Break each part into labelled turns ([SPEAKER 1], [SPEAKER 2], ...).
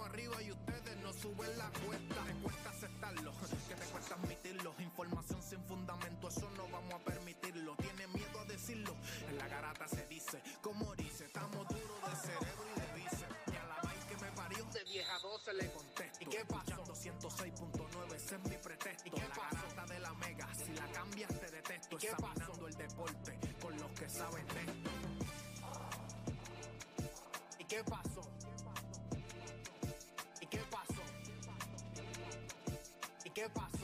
[SPEAKER 1] estamos arriba y ustedes no suben la cuesta. Te cuesta aceptarlo, que te cuesta admitirlo. Información sin fundamento, eso no vamos a permitirlo. Tiene miedo a decirlo. En la garata se dice, como dice, estamos duros de cerebro y de bíceps. Y a la vaina que me parió, de 10 a 12 le contesto. ¿Y qué pasó? 106.9, ese es mi pretexto. ¿Y qué la garata de la mega, si la cambias te detesto. ¿Y qué Examinando el deporte con los que saben de esto. ¿Y qué pasó? ¿Y qué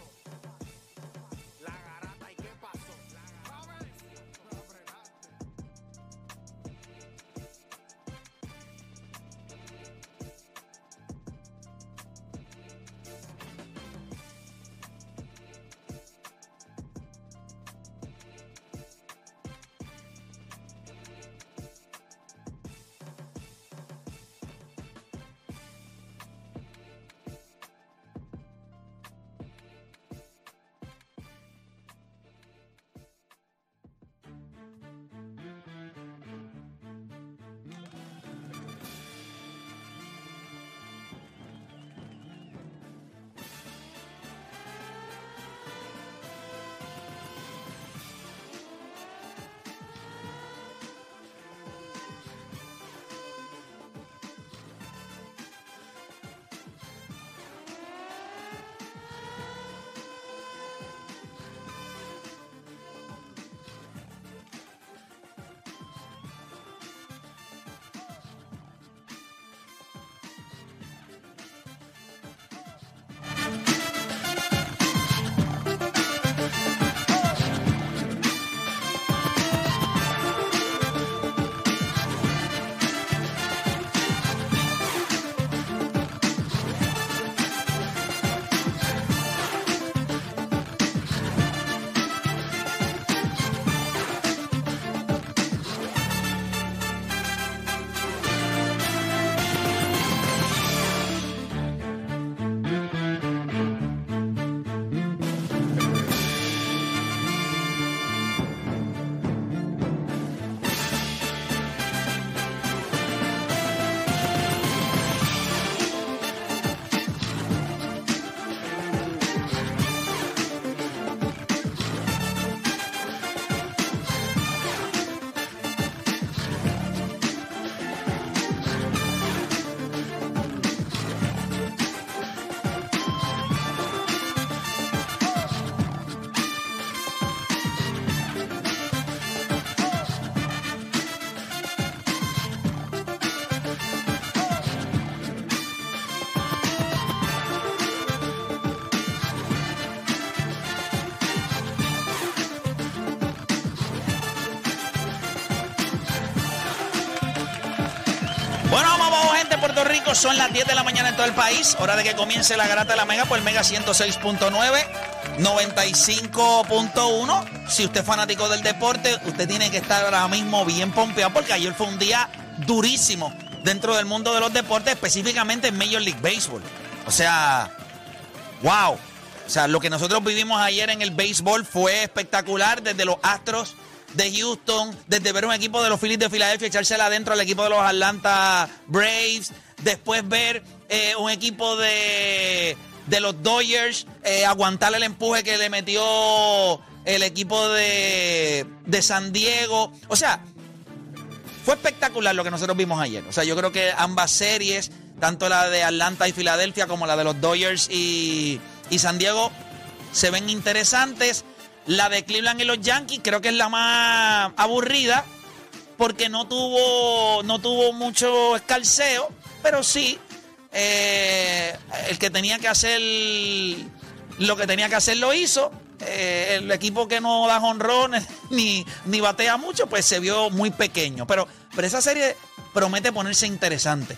[SPEAKER 2] Son las 10 de la mañana en todo el país. Hora de que comience la garata de la Mega por el Mega 106.9, 95.1. Si usted es fanático del deporte, usted tiene que estar ahora mismo bien pompeado porque ayer fue un día durísimo dentro del mundo de los deportes, específicamente en Major League Baseball. O sea, wow. O sea, lo que nosotros vivimos ayer en el béisbol fue espectacular desde los Astros de Houston, desde ver un equipo de los Phillies de Filadelfia echársela adentro al equipo de los Atlanta Braves, después ver eh, un equipo de, de los Dodgers eh, aguantar el empuje que le metió el equipo de, de San Diego. O sea, fue espectacular lo que nosotros vimos ayer. O sea, yo creo que ambas series, tanto la de Atlanta y Filadelfia como la de los Dodgers y, y San Diego, se ven interesantes. La de Cleveland y los Yankees creo que es la más aburrida porque no tuvo, no tuvo mucho escalceo, pero sí, eh, el que tenía que hacer lo que tenía que hacer lo hizo. Eh, el equipo que no da jonrones ni, ni batea mucho, pues se vio muy pequeño. Pero, pero esa serie promete ponerse interesante.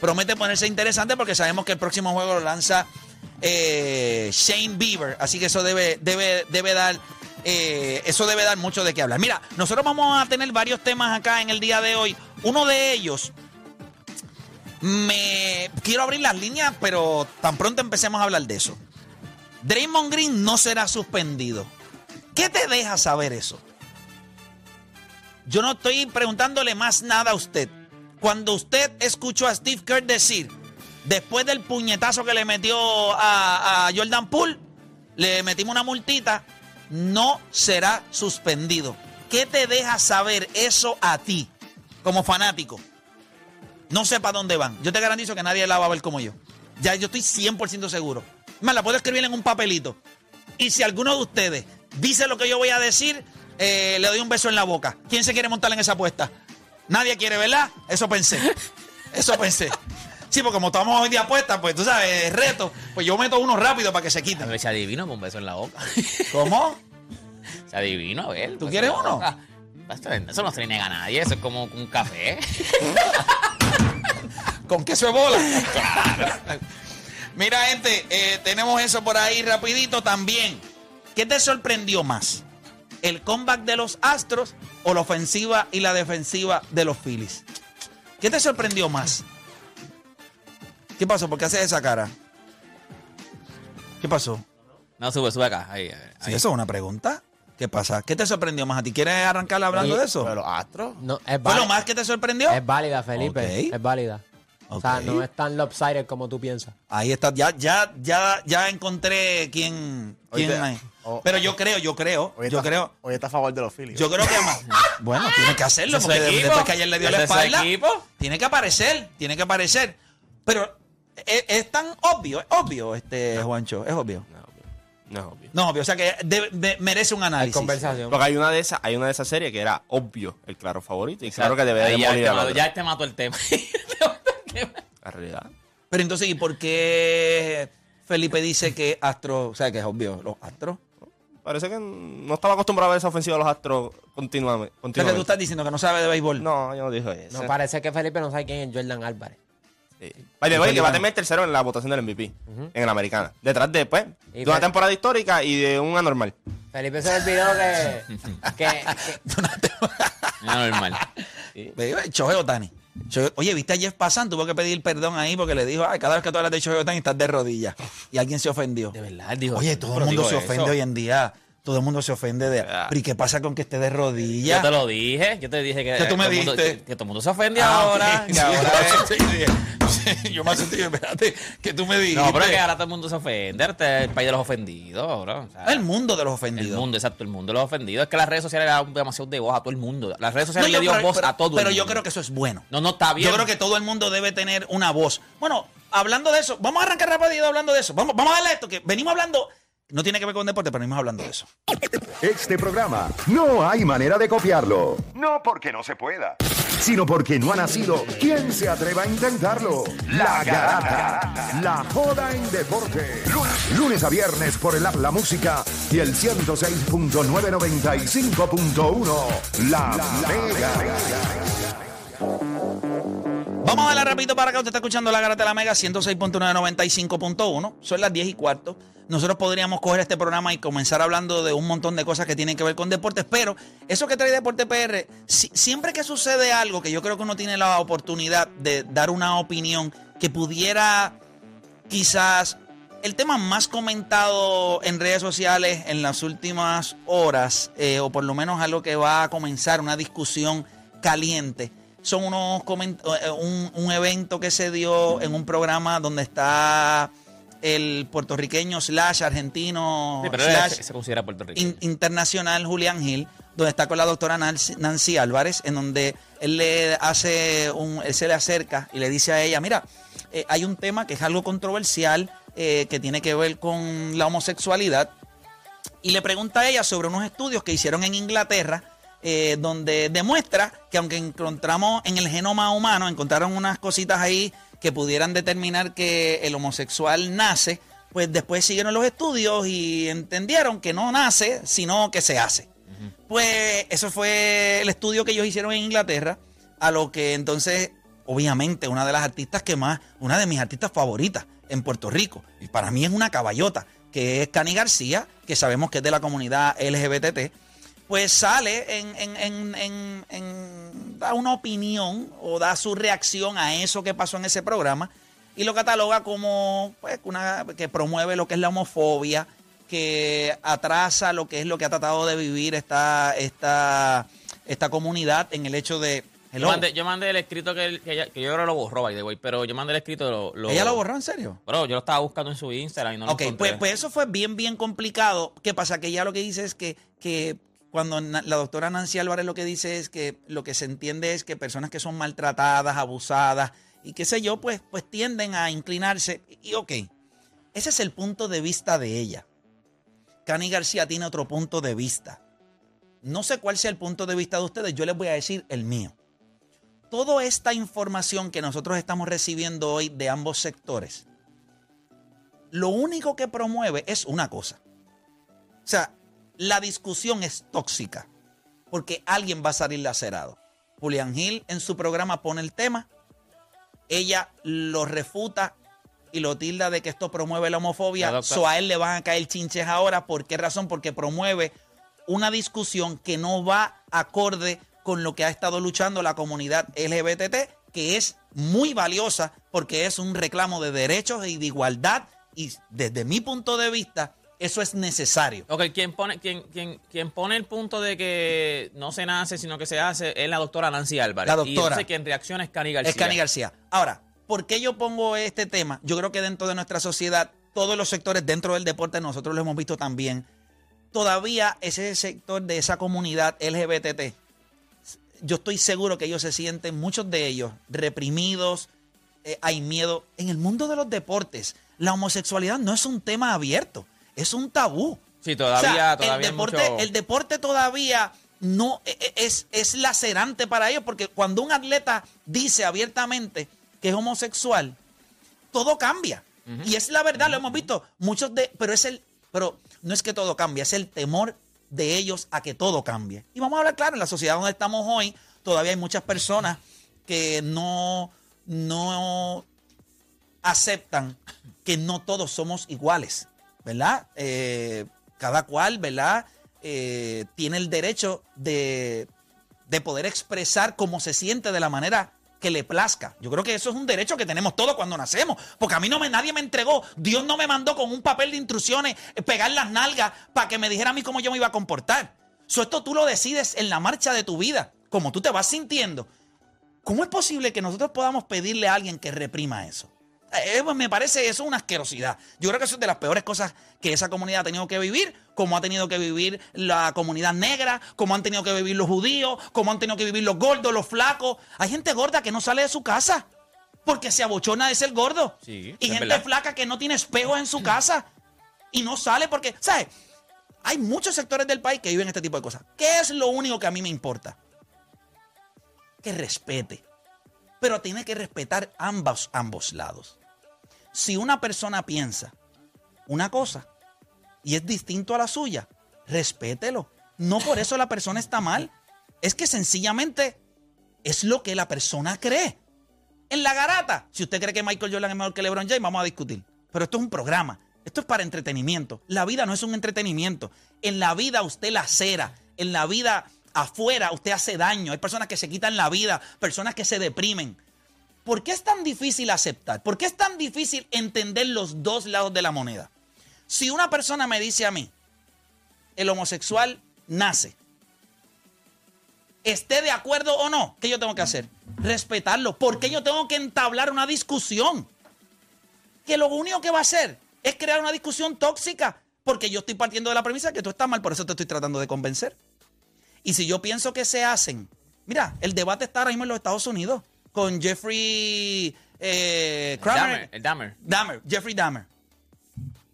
[SPEAKER 2] Promete ponerse interesante porque sabemos que el próximo juego lo lanza eh, Shane Bieber. Así que eso debe, debe, debe dar. Eh, eso debe dar mucho de qué hablar. Mira, nosotros vamos a tener varios temas acá en el día de hoy. Uno de ellos, me quiero abrir las líneas, pero tan pronto empecemos a hablar de eso. Draymond Green no será suspendido. ¿Qué te deja saber eso? Yo no estoy preguntándole más nada a usted. Cuando usted escuchó a Steve Kerr decir, después del puñetazo que le metió a, a Jordan Poole, le metimos una multita, no será suspendido. ¿Qué te deja saber eso a ti, como fanático? No sé para dónde van. Yo te garantizo que nadie la va a ver como yo. Ya yo estoy 100% seguro. Más, la puedo escribir en un papelito. Y si alguno de ustedes dice lo que yo voy a decir, eh, le doy un beso en la boca. ¿Quién se quiere montar en esa apuesta? Nadie quiere, ¿verdad? Eso pensé. Eso pensé. Sí, porque como estamos hoy de apuestas, pues tú sabes, reto, pues yo meto uno rápido para que se
[SPEAKER 3] A
[SPEAKER 2] quiten.
[SPEAKER 3] ver, se adivino con un beso en la boca.
[SPEAKER 2] ¿Cómo?
[SPEAKER 3] Se adivino, a ver.
[SPEAKER 2] ¿Tú quieres uno?
[SPEAKER 3] Esto- Eso no se le niega a nadie, eso es como un café.
[SPEAKER 2] ¿Con queso de bola? Mira, gente, eh, tenemos eso por ahí rapidito también. ¿Qué te sorprendió más? ¿El comeback de los Astros o la ofensiva y la defensiva de los Phillies? ¿Qué te sorprendió más? ¿Qué pasó? ¿Por qué haces esa cara? ¿Qué pasó?
[SPEAKER 3] No, sube, sube acá. Ahí, ahí.
[SPEAKER 2] Sí, eso es una pregunta. ¿Qué pasa? ¿Qué te sorprendió más a ti? ¿Quieres arrancar hablando
[SPEAKER 4] Oye,
[SPEAKER 2] de eso?
[SPEAKER 4] Pero los astros.
[SPEAKER 5] No, es,
[SPEAKER 2] ¿Fue lo más que te sorprendió?
[SPEAKER 5] es válida, Felipe. Es válida. O sea, no es tan lopsided como tú piensas.
[SPEAKER 2] Ahí está, ya, ya, ya, ya encontré quién, quién
[SPEAKER 4] o-
[SPEAKER 2] Pero yo creo, yo creo,
[SPEAKER 4] Hoy
[SPEAKER 2] yo
[SPEAKER 4] está-
[SPEAKER 2] creo,
[SPEAKER 4] Hoy está a favor de los Phillies.
[SPEAKER 2] yo creo que más. Bueno, tiene que hacerlo
[SPEAKER 3] ¿Ese es
[SPEAKER 2] porque después que ayer le dio la
[SPEAKER 3] ¿Ese es
[SPEAKER 2] espalda, tiene que aparecer, tiene que aparecer. Pero es, es tan obvio, es obvio, este Juancho, es obvio.
[SPEAKER 6] No, obvio. No es obvio.
[SPEAKER 2] No, obvio, o sea que de- de- merece un
[SPEAKER 5] Hay
[SPEAKER 2] análisis.
[SPEAKER 5] conversación.
[SPEAKER 6] Porque hay una de esas, hay una de esas series que era obvio el claro favorito y claro que debe
[SPEAKER 3] Ahí
[SPEAKER 6] de
[SPEAKER 3] ya,
[SPEAKER 6] morir
[SPEAKER 3] te
[SPEAKER 6] otro.
[SPEAKER 3] ya este mató el tema.
[SPEAKER 6] La realidad.
[SPEAKER 2] Pero entonces, ¿y por qué Felipe dice que Astro, o sea, que es obvio, los Astros?
[SPEAKER 6] Parece que no estaba acostumbrado a ver esa ofensiva de los astros continuamente.
[SPEAKER 2] O sea, que tú
[SPEAKER 6] continuamente.
[SPEAKER 2] estás diciendo que no sabe de béisbol.
[SPEAKER 6] No, yo no dije eso.
[SPEAKER 5] No, parece que Felipe no sabe quién es Jordan Álvarez.
[SPEAKER 6] Sí. By the way, que va a terminar tercero en la votación del MVP en la americana. Detrás de, pues,
[SPEAKER 5] Y
[SPEAKER 6] de una temporada histórica y de un anormal.
[SPEAKER 5] Felipe se le olvidó que, que, que-
[SPEAKER 3] No, normal.
[SPEAKER 2] Ve, Shohei Otani. Oye, ¿viste a Jeff Passan? Tuvo que pedir perdón ahí porque le dijo, ay, cada vez que tú hablas de Shohei Otani estás de rodillas. Y alguien se ofendió.
[SPEAKER 3] De verdad, dijo.
[SPEAKER 2] Oye, todo el mundo se
[SPEAKER 3] eso.
[SPEAKER 2] ofende hoy en día. Todo el mundo se ofende de...
[SPEAKER 6] Ah.
[SPEAKER 2] Pero ¿y qué pasa con que esté de
[SPEAKER 3] Yo
[SPEAKER 2] rodillas?
[SPEAKER 3] te lo dije, yo te dije que.
[SPEAKER 2] ¿Qué tú me
[SPEAKER 3] todo el mundo-
[SPEAKER 2] diste?
[SPEAKER 3] que, que todo el mundo se ofende
[SPEAKER 2] Ah,
[SPEAKER 3] ahora.
[SPEAKER 2] ok.
[SPEAKER 3] que
[SPEAKER 2] Sí,
[SPEAKER 3] ahora
[SPEAKER 2] yo
[SPEAKER 3] es-
[SPEAKER 2] me asusté, sí, Yo me asusté, espérate, que tú me dijiste.
[SPEAKER 3] No, pero es que ahora todo el mundo se ofende. Este es el país de los ofendidos, bro. O sea,
[SPEAKER 2] El mundo de los
[SPEAKER 3] el
[SPEAKER 2] ofendidos.
[SPEAKER 3] mundo, exacto, el mundo de los ofendidos. Es que las redes sociales le dan demasiado de voz a todo el mundo. Las redes sociales
[SPEAKER 2] yo-
[SPEAKER 3] le dio
[SPEAKER 2] pero-
[SPEAKER 3] voz
[SPEAKER 2] pero-
[SPEAKER 3] a todo
[SPEAKER 2] Pero
[SPEAKER 3] el
[SPEAKER 2] yo
[SPEAKER 3] mundo.
[SPEAKER 2] creo que eso es bueno.
[SPEAKER 3] No, no está bien.
[SPEAKER 2] Yo creo que todo el mundo debe tener una voz. Bueno, hablando de eso, vamos a arrancar rápido hablando de eso. Vamos, vamos a darle esto, que venimos hablando, no tiene que ver con deporte, pero venimos hablando de eso.
[SPEAKER 7] Este programa no hay manera de copiarlo. No porque no se pueda, sino porque no ha nacido. ¿Quién se atreva a intentarlo? La Garata. La joda en deporte. Lunes, lunes a viernes por el app La Música y el 106.995.1. La, Mega.
[SPEAKER 2] Vamos a darle rapidito para acá. Usted está escuchando la Garata de la Mega 106.995.1. Son las 10 y cuarto. Nosotros podríamos coger este programa y comenzar hablando de un montón de cosas que tienen que ver con deportes, pero eso que trae Deporte PR, si- siempre que sucede algo que yo creo que uno tiene la oportunidad de dar una opinión que pudiera quizás el tema más comentado en redes sociales en las últimas horas, eh, o por lo menos algo que va a comenzar una discusión caliente, son unos eh, un, un evento que se dio en un programa donde está el puertorriqueño slash argentino
[SPEAKER 3] Sí, pero él
[SPEAKER 2] slash
[SPEAKER 3] se, se considera Puerto
[SPEAKER 2] in- internacional Julián Gil, donde está con la doctora Nancy, Nancy Álvarez, en donde él le hace un, él se le acerca y le dice a ella, mira, eh, hay un tema que es algo controversial, eh, que tiene que ver con la homosexualidad, y le pregunta a ella sobre unos estudios que hicieron en Inglaterra, eh, donde demuestra que aunque encontramos en el genoma humano, encontraron unas cositas ahí que pudieran determinar que el homosexual nace, pues después siguieron los estudios y entendieron que no nace, sino que se hace. Pues eso fue el estudio que ellos hicieron en Inglaterra, a lo que entonces, obviamente, una de las artistas que más, una de mis artistas favoritas, en Puerto Rico. Y para mí es una caballota, que es Cani García, que sabemos que es de la comunidad LGBT, pues sale en, en- en- en- en- da una opinión o da su reacción a eso que pasó en ese programa y lo cataloga como pues, una, que promueve lo que es la homofobia, que atrasa lo que es lo que ha tratado de vivir esta, esta, esta comunidad en el hecho de...
[SPEAKER 3] Yo mandé, yo mandé el escrito que, él- que, ella- que yo creo que lo borró, by the way, pero yo mandé el escrito. Lo, lo-
[SPEAKER 2] ¿Ella lo borró en serio?
[SPEAKER 3] Bro, yo lo estaba buscando en su Instagram y no lo
[SPEAKER 2] Ok,
[SPEAKER 3] encontré.
[SPEAKER 2] pues, pues eso fue bien, bien complicado. ¿Qué pasa? Que ella lo que dice es que, que cuando la doctora Nancy Álvarez lo que dice es que lo que se entiende es que personas que son maltratadas, abusadas y qué sé yo, pues, pues tienden a inclinarse. Y ok, ese es el punto de vista de ella. Cani García tiene otro punto de vista. No sé cuál sea el punto de vista de ustedes, yo les voy a decir el mío. Toda esta información que nosotros estamos recibiendo hoy de ambos sectores, lo único que promueve es una cosa. O sea, la discusión es tóxica porque alguien va a salir lacerado. Julián Gil en su programa pone el tema, ella lo refuta y lo tilda de que esto promueve la homofobia.
[SPEAKER 3] La
[SPEAKER 2] So a él le van a caer chinches ahora. ¿Por qué razón? Porque promueve una discusión que no va acorde con lo que ha estado luchando la comunidad LGBT, que es muy valiosa porque es un reclamo de derechos y de igualdad. Y desde mi punto de vista, eso es necesario.
[SPEAKER 3] Ok, quien pone, quien, quien, quien pone el punto de que no se nace, sino que se hace, es la doctora Nancy Álvarez.
[SPEAKER 2] La doctora.
[SPEAKER 3] Y entonces quien reacciona es Cani García.
[SPEAKER 2] Es Cani García. Ahora, ¿por qué yo pongo este tema? Yo creo que dentro de nuestra sociedad, todos los sectores dentro del deporte, nosotros lo hemos visto también, todavía ese sector de esa comunidad LGBT, yo estoy seguro que ellos se sienten, muchos de ellos, reprimidos, eh, hay miedo. En el mundo de los deportes, la homosexualidad no es un tema abierto, es un tabú.
[SPEAKER 3] Sí, todavía,
[SPEAKER 2] O sea,
[SPEAKER 3] todavía
[SPEAKER 2] el deporte,
[SPEAKER 3] mucho-
[SPEAKER 2] el deporte todavía no e- e- es, es lacerante para ellos, porque cuando un atleta dice abiertamente que es homosexual, todo cambia. Y es la verdad, lo hemos visto. Muchos de, pero es el, pero no es que todo cambie, es el temor de ellos a que todo cambie. Y vamos a hablar claro, en la sociedad donde estamos hoy, todavía hay muchas personas que no, no aceptan que no todos somos iguales, ¿verdad? Eh, cada cual, ¿verdad? Eh, tiene el derecho de, de poder expresar cómo se siente de la manera que le plazca. Yo creo que eso es un derecho que tenemos todos cuando nacemos, porque a mí no me nadie me entregó, Dios no me mandó con un papel de instrucciones eh, pegar las nalgas para que me dijera a mí cómo yo me iba a comportar. So, esto tú lo decides en la marcha de tu vida, como tú te vas sintiendo. ¿Cómo es posible que nosotros podamos pedirle a alguien que reprima eso? Eh, pues me parece eso una asquerosidad. Yo creo que eso es de las peores cosas que esa comunidad ha tenido que vivir, como ha tenido que vivir la comunidad negra, como han tenido que vivir los judíos, como han tenido que vivir los gordos, los flacos. Hay gente gorda que no sale de su casa porque se abochona de ser gordo.
[SPEAKER 3] Sí,
[SPEAKER 2] y gente
[SPEAKER 3] verdad.
[SPEAKER 2] flaca que no tiene espejos en su casa y no sale porque, ¿sabes? Hay muchos sectores del país que viven este tipo de cosas. ¿Qué es lo único que a mí me importa? Que respete. Pero tiene que respetar ambos, lados. Si una persona piensa una cosa y es distinto a la suya, respételo. No por eso la persona está mal. Es que sencillamente es lo que la persona cree. En la garata, si usted cree que Michael Jordan es mejor que LeBron James, vamos a discutir. Pero esto es un programa. Esto es para entretenimiento. La vida no es un entretenimiento. En la vida usted la cera. En la vida afuera usted hace daño. Hay personas que se quitan la vida, personas que se deprimen. ¿Por qué es tan difícil aceptar? ¿Por qué es tan difícil entender los dos lados de la moneda? Si una persona me dice a mí, el homosexual nace, esté de acuerdo o no, ¿qué yo tengo que hacer? Respetarlo. ¿Por qué yo tengo que entablar una discusión? Que lo único que va a hacer es crear una discusión tóxica, porque yo estoy partiendo de la premisa que tú estás mal, por eso te estoy tratando de convencer. Y si yo pienso que se hacen, mira, el debate está ahora mismo en los Estados Unidos con Jeffrey eh,
[SPEAKER 3] El
[SPEAKER 2] Kramer.
[SPEAKER 3] Dahmer, el Dahmer.
[SPEAKER 2] Dahmer, Jeffrey Dahmer.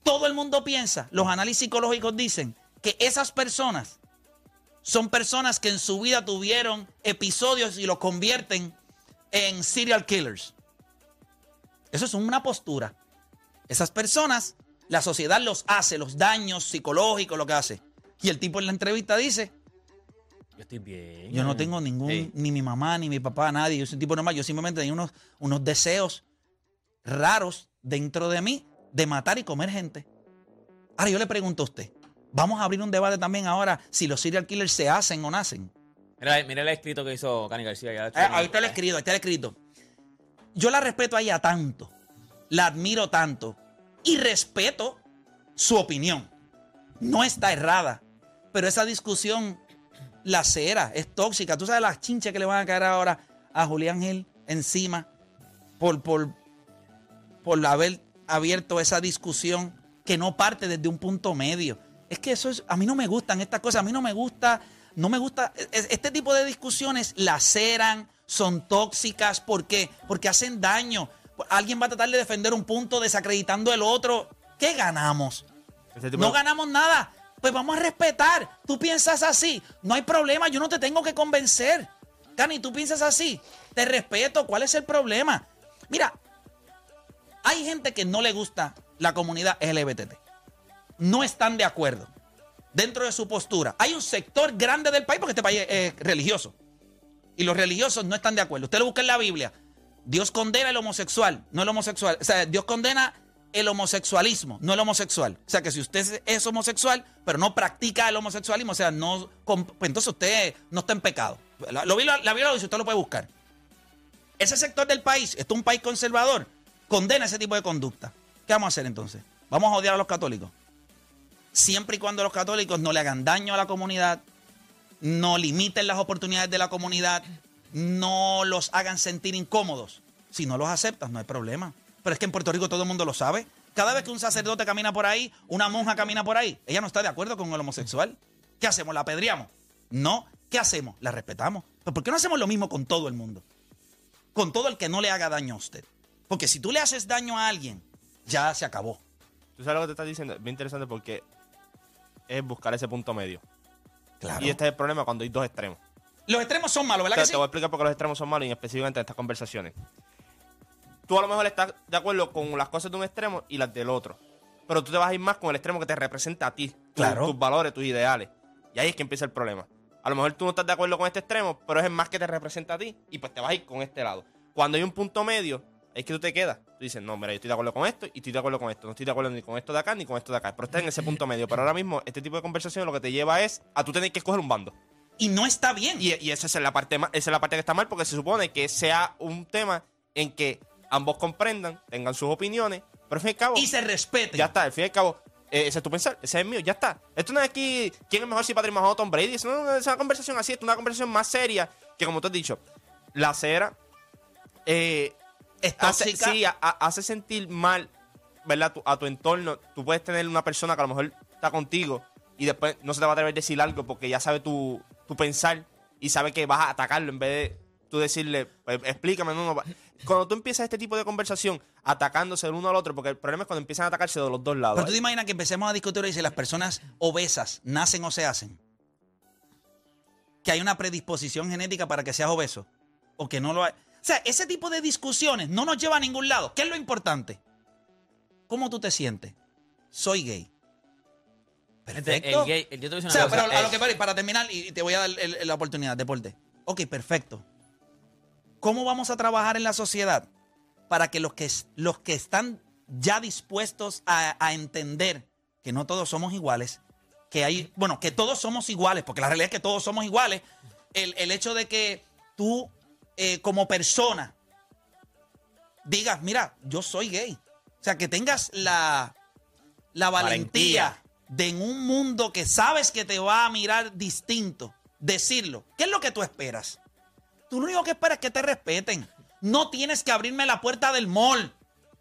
[SPEAKER 2] Todo el mundo piensa, los análisis psicológicos dicen que esas personas son personas que en su vida tuvieron episodios y los convierten en serial killers. Eso es una postura. Esas personas, la sociedad los hace, los daños psicológicos, lo que hace. Y el tipo en la entrevista dice,
[SPEAKER 3] Yo estoy bien.
[SPEAKER 2] yo no tengo ningún,
[SPEAKER 3] Sí.
[SPEAKER 2] ni mi mamá, ni mi papá, nadie. Yo soy un tipo normal. Yo simplemente tenía unos, unos deseos raros dentro de mí de matar y comer gente. Ahora yo le pregunto a usted, vamos a abrir un debate también ahora si los serial killers se hacen o nacen.
[SPEAKER 3] Mira, mira el escrito que hizo Cani García. ya,
[SPEAKER 2] Eh, ahí está el escrito, ahí está el escrito. Yo la respeto a ella tanto, la admiro tanto y respeto su opinión. No está errada, pero esa discusión la cera, es tóxica. Tú sabes las chinches que le van a caer ahora a Julián Gil encima por, por, por haber abierto esa discusión que no parte desde un punto medio. Es que eso es, a mí no me gustan estas cosas, a mí no me gusta, no me gusta, es- este tipo de discusiones laceran, son tóxicas, ¿por qué? Porque hacen daño. Alguien va a tratar de defender un punto desacreditando el otro. ¿Qué ganamos? No
[SPEAKER 6] de-
[SPEAKER 2] ganamos nada. Pues vamos a respetar. Tú piensas así. No hay problema. Yo no te tengo que convencer. Cani, tú piensas así. Te respeto. ¿Cuál es el problema? Mira, hay gente que no le gusta la comunidad LGBT. No están de acuerdo dentro de su postura. Hay un sector grande del país porque este país es religioso. Y los religiosos no están de acuerdo. Usted lo busca en la Biblia. Dios condena el homosexual, no el homosexual. O sea, Dios condena el homosexualismo, no el homosexual. O sea, que si usted es homosexual, pero no practica el homosexualismo, o sea, no, pues entonces usted no está en pecado. La, lo, la lo dice, usted lo puede buscar. Ese sector del país, esto es un país conservador, condena ese tipo de conducta. ¿Qué vamos a hacer entonces? Vamos a odiar a los católicos. Siempre y cuando los católicos no le hagan daño a la comunidad, no limiten las oportunidades de la comunidad, no los hagan sentir incómodos. Si no los aceptas, no hay problema. Pero es que en Puerto Rico todo el mundo lo sabe. Cada vez que un sacerdote camina por ahí, una monja camina por ahí, ella no está de acuerdo con el homosexual. ¿Qué hacemos? ¿La apedreamos? No. ¿Qué hacemos? La respetamos. ¿Pero por qué no hacemos lo mismo con todo el mundo? Con todo el que no le haga daño a usted. Porque si tú le haces daño a alguien, ya se acabó.
[SPEAKER 6] Tú sabes lo que te estás diciendo, es bien interesante porque es buscar ese punto medio.
[SPEAKER 2] Claro.
[SPEAKER 6] Y este es el problema cuando hay dos extremos.
[SPEAKER 2] Los extremos son malos, ¿verdad
[SPEAKER 6] Te,
[SPEAKER 2] que sí?
[SPEAKER 6] te voy a explicar por qué los extremos son malos y específicamente en estas conversaciones. Tú a lo mejor estás de acuerdo con las cosas de un extremo y las del otro. Pero tú te vas a ir más con el extremo que te representa a ti.
[SPEAKER 2] Claro.
[SPEAKER 6] Tus valores, tus ideales. Y ahí es que empieza el problema. A lo mejor tú no estás de acuerdo con este extremo, pero es el más que te representa a ti. Y pues te vas a ir con este lado. Cuando hay un punto medio, es que tú te quedas. Tú dices, no, mira, yo estoy de acuerdo con esto y estoy de acuerdo con esto. No estoy de acuerdo ni con esto de acá ni con esto de acá. Pero estás en ese punto medio. Pero ahora mismo, este tipo de conversación lo que te lleva es a tú tener que escoger un bando.
[SPEAKER 2] Y no está bien.
[SPEAKER 6] Y, y esa es la parte esa es la parte que está mal porque se supone que sea un tema en que ambos comprendan, tengan sus opiniones, pero al fin y al cabo,
[SPEAKER 2] Y se respeten.
[SPEAKER 6] ya está, al fin y al cabo, eh, ese es tu pensar, ese es mío, ya está. Esto no es aquí quién es mejor si Patrick Mahomes o Tom Brady, eso no es una conversación así, esto es una conversación más seria que como tú has dicho, la cera eh,
[SPEAKER 2] Es
[SPEAKER 6] hace, sí, a- a- hace sentir mal, ¿verdad? Tu- a tu entorno. Tú puedes tener una persona que a lo mejor está contigo y después no se te va a atrever a decir algo porque ya sabe tu, tu pensar y sabe que vas a atacarlo en vez de tú decirle, pues, explícame, no, no. Cuando tú empiezas este tipo de conversación atacándose el uno al otro, porque el problema es cuando empiezan a atacarse de los dos lados.
[SPEAKER 2] Pero tú te imaginas que empecemos a discutir y si las personas obesas nacen o se hacen. Que hay una predisposición genética para que seas obeso. O que no lo hay. O sea, ese tipo de discusiones no nos lleva a ningún lado. ¿Qué es lo importante? ¿Cómo tú te sientes? Soy gay. Perfecto.
[SPEAKER 3] El gay, el- yo te voy a decir
[SPEAKER 2] O
[SPEAKER 3] una
[SPEAKER 2] sea,
[SPEAKER 3] cosa,
[SPEAKER 2] pero a lo que voy, para terminar, y te voy a dar el- la oportunidad, deporte. Ok, perfecto. ¿Cómo vamos a trabajar en la sociedad para que los que, los que están ya dispuestos a, a entender que no todos somos iguales, que hay, bueno, que todos somos iguales, porque la realidad es que todos somos iguales, el, el hecho de que tú eh, como persona digas, mira, yo soy gay. O sea, que tengas la, la valentía,
[SPEAKER 3] Valentía.
[SPEAKER 2] de en un mundo que sabes que te va a mirar distinto, decirlo. ¿Qué es lo que tú esperas? Tú lo único que esperas es que te respeten. No tienes que abrirme la puerta del mall.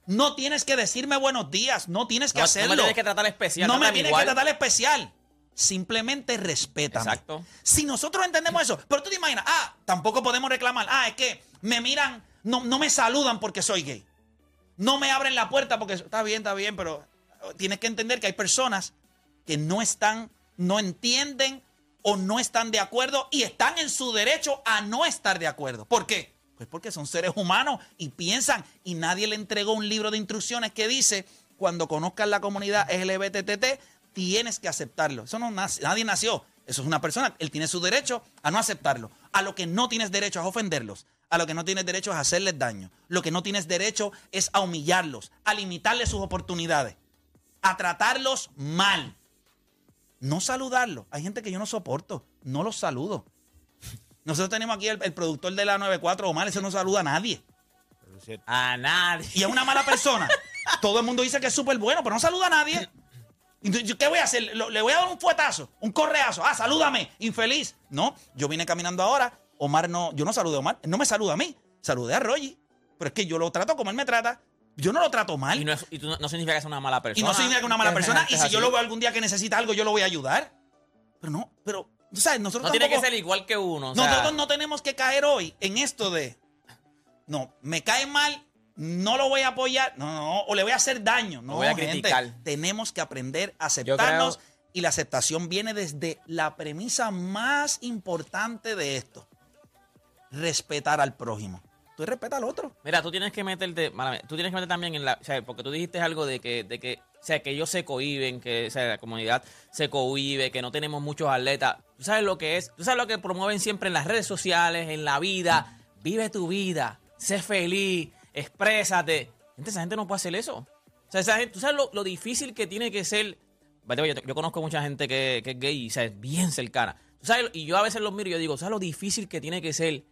[SPEAKER 2] No tienes que decirme buenos días. No tienes que
[SPEAKER 3] no,
[SPEAKER 2] hacerlo.
[SPEAKER 3] no me tienes que tratar especial.
[SPEAKER 2] No me tienes
[SPEAKER 3] igual.
[SPEAKER 2] que tratar especial. Simplemente respétame.
[SPEAKER 3] Exacto.
[SPEAKER 2] Si nosotros entendemos eso, pero tú te imaginas, ah, tampoco podemos reclamar, ah, es que me miran, no, no me saludan porque soy gay. No me abren la puerta porque está bien, está bien, pero tienes que entender que hay personas que no están, no entienden o no están de acuerdo y están en su derecho a no estar de acuerdo. ¿Por qué? Pues porque son seres humanos y piensan y nadie le entregó un libro de instrucciones que dice, cuando conozcas la comunidad LGBTT, tienes que aceptarlo. Eso no nadie nació. Eso es una persona, él tiene su derecho a no aceptarlo. A lo que no tienes derecho es ofenderlos, A lo que no tienes derecho es hacerles daño. Lo que no tienes derecho es a humillarlos, a limitarles sus oportunidades, a tratarlos mal. No saludarlos. Hay gente que yo no soporto. No los saludo. Nosotros tenemos aquí el, el productor de la 94, Omar, ese no saluda a nadie.
[SPEAKER 3] A nadie.
[SPEAKER 2] Y es una mala persona. Todo el mundo dice que es súper bueno, pero no saluda a nadie. Entonces, ¿yo ¿Qué voy a hacer? Le voy a dar un fuetazo, un correazo. Ah, salúdame, infeliz. No, yo vine caminando ahora. Omar no, yo no saludé a Omar. Él no me saluda a mí. Saludé a Rogi. Pero es que yo lo trato como él me trata. Yo no lo trato mal.
[SPEAKER 3] Y, no, es- y tú no, no significa que sea una mala persona.
[SPEAKER 2] Y no significa que una mala persona. Y
[SPEAKER 3] Es
[SPEAKER 2] si yo lo veo algún día que necesita algo, yo lo voy a ayudar. Pero no, pero, sabes, nosotros
[SPEAKER 3] No tiene que ser igual que uno. o sea,
[SPEAKER 2] nosotros no tenemos que caer hoy en esto de, no, me cae mal, no lo voy a apoyar, no, no, o le voy a hacer daño. No,
[SPEAKER 3] voy a
[SPEAKER 2] gente,
[SPEAKER 3] criticar.
[SPEAKER 2] tenemos que aprender a aceptarnos
[SPEAKER 5] creo-
[SPEAKER 2] y la aceptación viene desde la premisa más importante de esto, respetar al prójimo. Tú respeta al otro.
[SPEAKER 3] Mira, tú tienes que meterte, tú tienes que meter también en la, o porque tú dijiste algo de que, de que, sea, que ellos se cohiben, que, sea, la comunidad se cohibe, que no tenemos muchos atletas. Tú sabes lo que es, tú sabes lo que promueven siempre en las redes sociales, en la vida. Vive tu vida, sé feliz, exprésate. Gente, esa gente no puede hacer eso. O sea, esa gente, tú sabes lo, difícil que tiene que ser. Yo conozco mucha gente que, que es gay y o sea, es bien cercana. Tú sabes, y yo a veces los miro y yo digo, ¿sabes lo difícil que tiene que ser?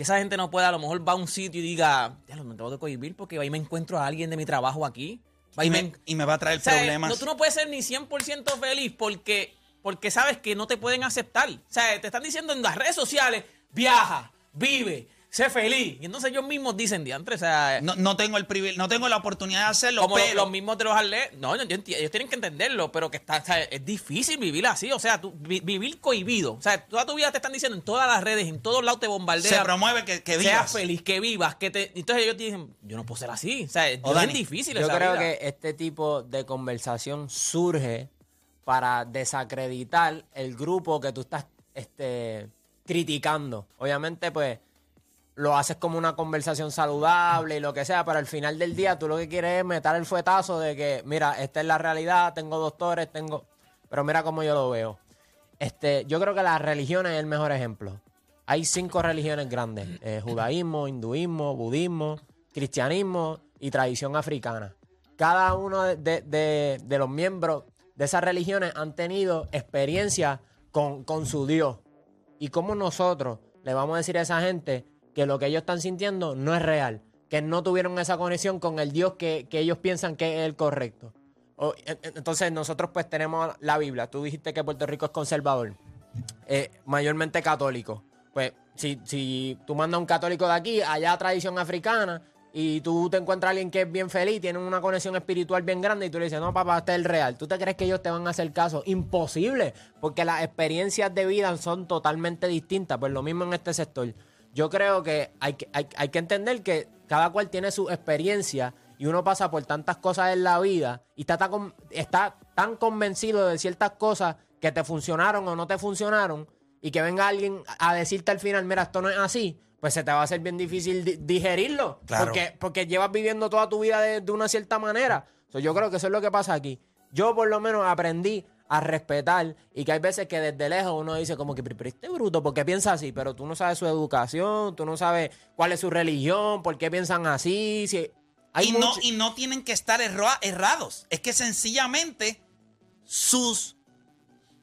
[SPEAKER 3] Que esa gente no pueda, a lo mejor va a un sitio y diga, ya lo tengo que cohibir porque ahí me encuentro a alguien de mi trabajo aquí.
[SPEAKER 2] Y
[SPEAKER 3] y
[SPEAKER 2] me,
[SPEAKER 3] me-
[SPEAKER 2] y me va a traer
[SPEAKER 3] O sea,
[SPEAKER 2] problemas.
[SPEAKER 3] no, tú no puedes ser ni 100% feliz porque, porque sabes que no te pueden aceptar. O sea, te están diciendo en las redes sociales, viaja, vive, sé feliz. Y entonces ellos mismos dicen, diantre, o sea,
[SPEAKER 2] no, no tengo el privile- no tengo la oportunidad de hacerlo,
[SPEAKER 3] como
[SPEAKER 2] pero
[SPEAKER 3] los mismos de los atletas. No, yo- ellos tienen que entenderlo, pero que está, o sea, es difícil vivir así. O sea, tú, vi- vivir cohibido. O sea, toda tu vida te están diciendo en todas las redes, en todos lados te bombardean.
[SPEAKER 2] se promueve que, que
[SPEAKER 3] Seas
[SPEAKER 2] vivas.
[SPEAKER 3] feliz, que vivas, que te. Entonces ellos te dicen, yo no puedo ser así. O sea, es
[SPEAKER 2] O
[SPEAKER 3] bien
[SPEAKER 2] Dani,
[SPEAKER 3] difícil
[SPEAKER 5] Yo
[SPEAKER 3] esa
[SPEAKER 5] creo
[SPEAKER 3] vida.
[SPEAKER 5] que este tipo de conversación surge para desacreditar el grupo que tú estás este, criticando. Obviamente, pues, lo haces como una conversación saludable y lo que sea, pero al final del día tú lo que quieres es meter el fuetazo de que, mira, esta es la realidad, tengo doctores, tengo... Pero mira cómo yo lo veo. Este, yo creo que las religiones es el mejor ejemplo. Hay cinco religiones grandes: eh, judaísmo, hinduismo, budismo, cristianismo y tradición africana. Cada uno de, de- de- de los miembros de esas religiones han tenido experiencia con, con su Dios. Y cómo nosotros le vamos a decir a esa gente que lo que ellos están sintiendo no es real, que no tuvieron esa conexión con el Dios que, que ellos piensan que es el correcto. Entonces nosotros pues tenemos la Biblia. Tú dijiste que Puerto Rico es conservador, eh, mayormente católico. Pues si, si tú mandas a un católico de aquí, allá tradición africana, y tú te encuentras a alguien que es bien feliz, tiene una conexión espiritual bien grande, y tú le dices, no, papá, este es el real. ¿Tú te crees que ellos te van a hacer caso? Imposible, porque las experiencias de vida son totalmente distintas. Pues lo mismo en este sector. Yo creo que hay que, hay, hay que entender que cada cual tiene su experiencia y uno pasa por tantas cosas en la vida y está tan, está tan convencido de ciertas cosas que te funcionaron o no te funcionaron y que venga alguien a decirte al final, mira, esto no es así, pues se te va a hacer bien difícil di- digerirlo.
[SPEAKER 2] Claro.
[SPEAKER 5] Porque, porque llevas viviendo toda tu vida de, de una cierta manera. So, yo creo que eso es lo que pasa aquí. Yo por lo menos aprendí a respetar y que hay veces que desde lejos uno dice como que, pero este bruto, ¿por qué piensa así? Pero tú no sabes su educación, tú no sabes cuál es su religión, por qué piensan así. Si, hay
[SPEAKER 2] y, no, y no tienen que estar erra- errados. Es que sencillamente sus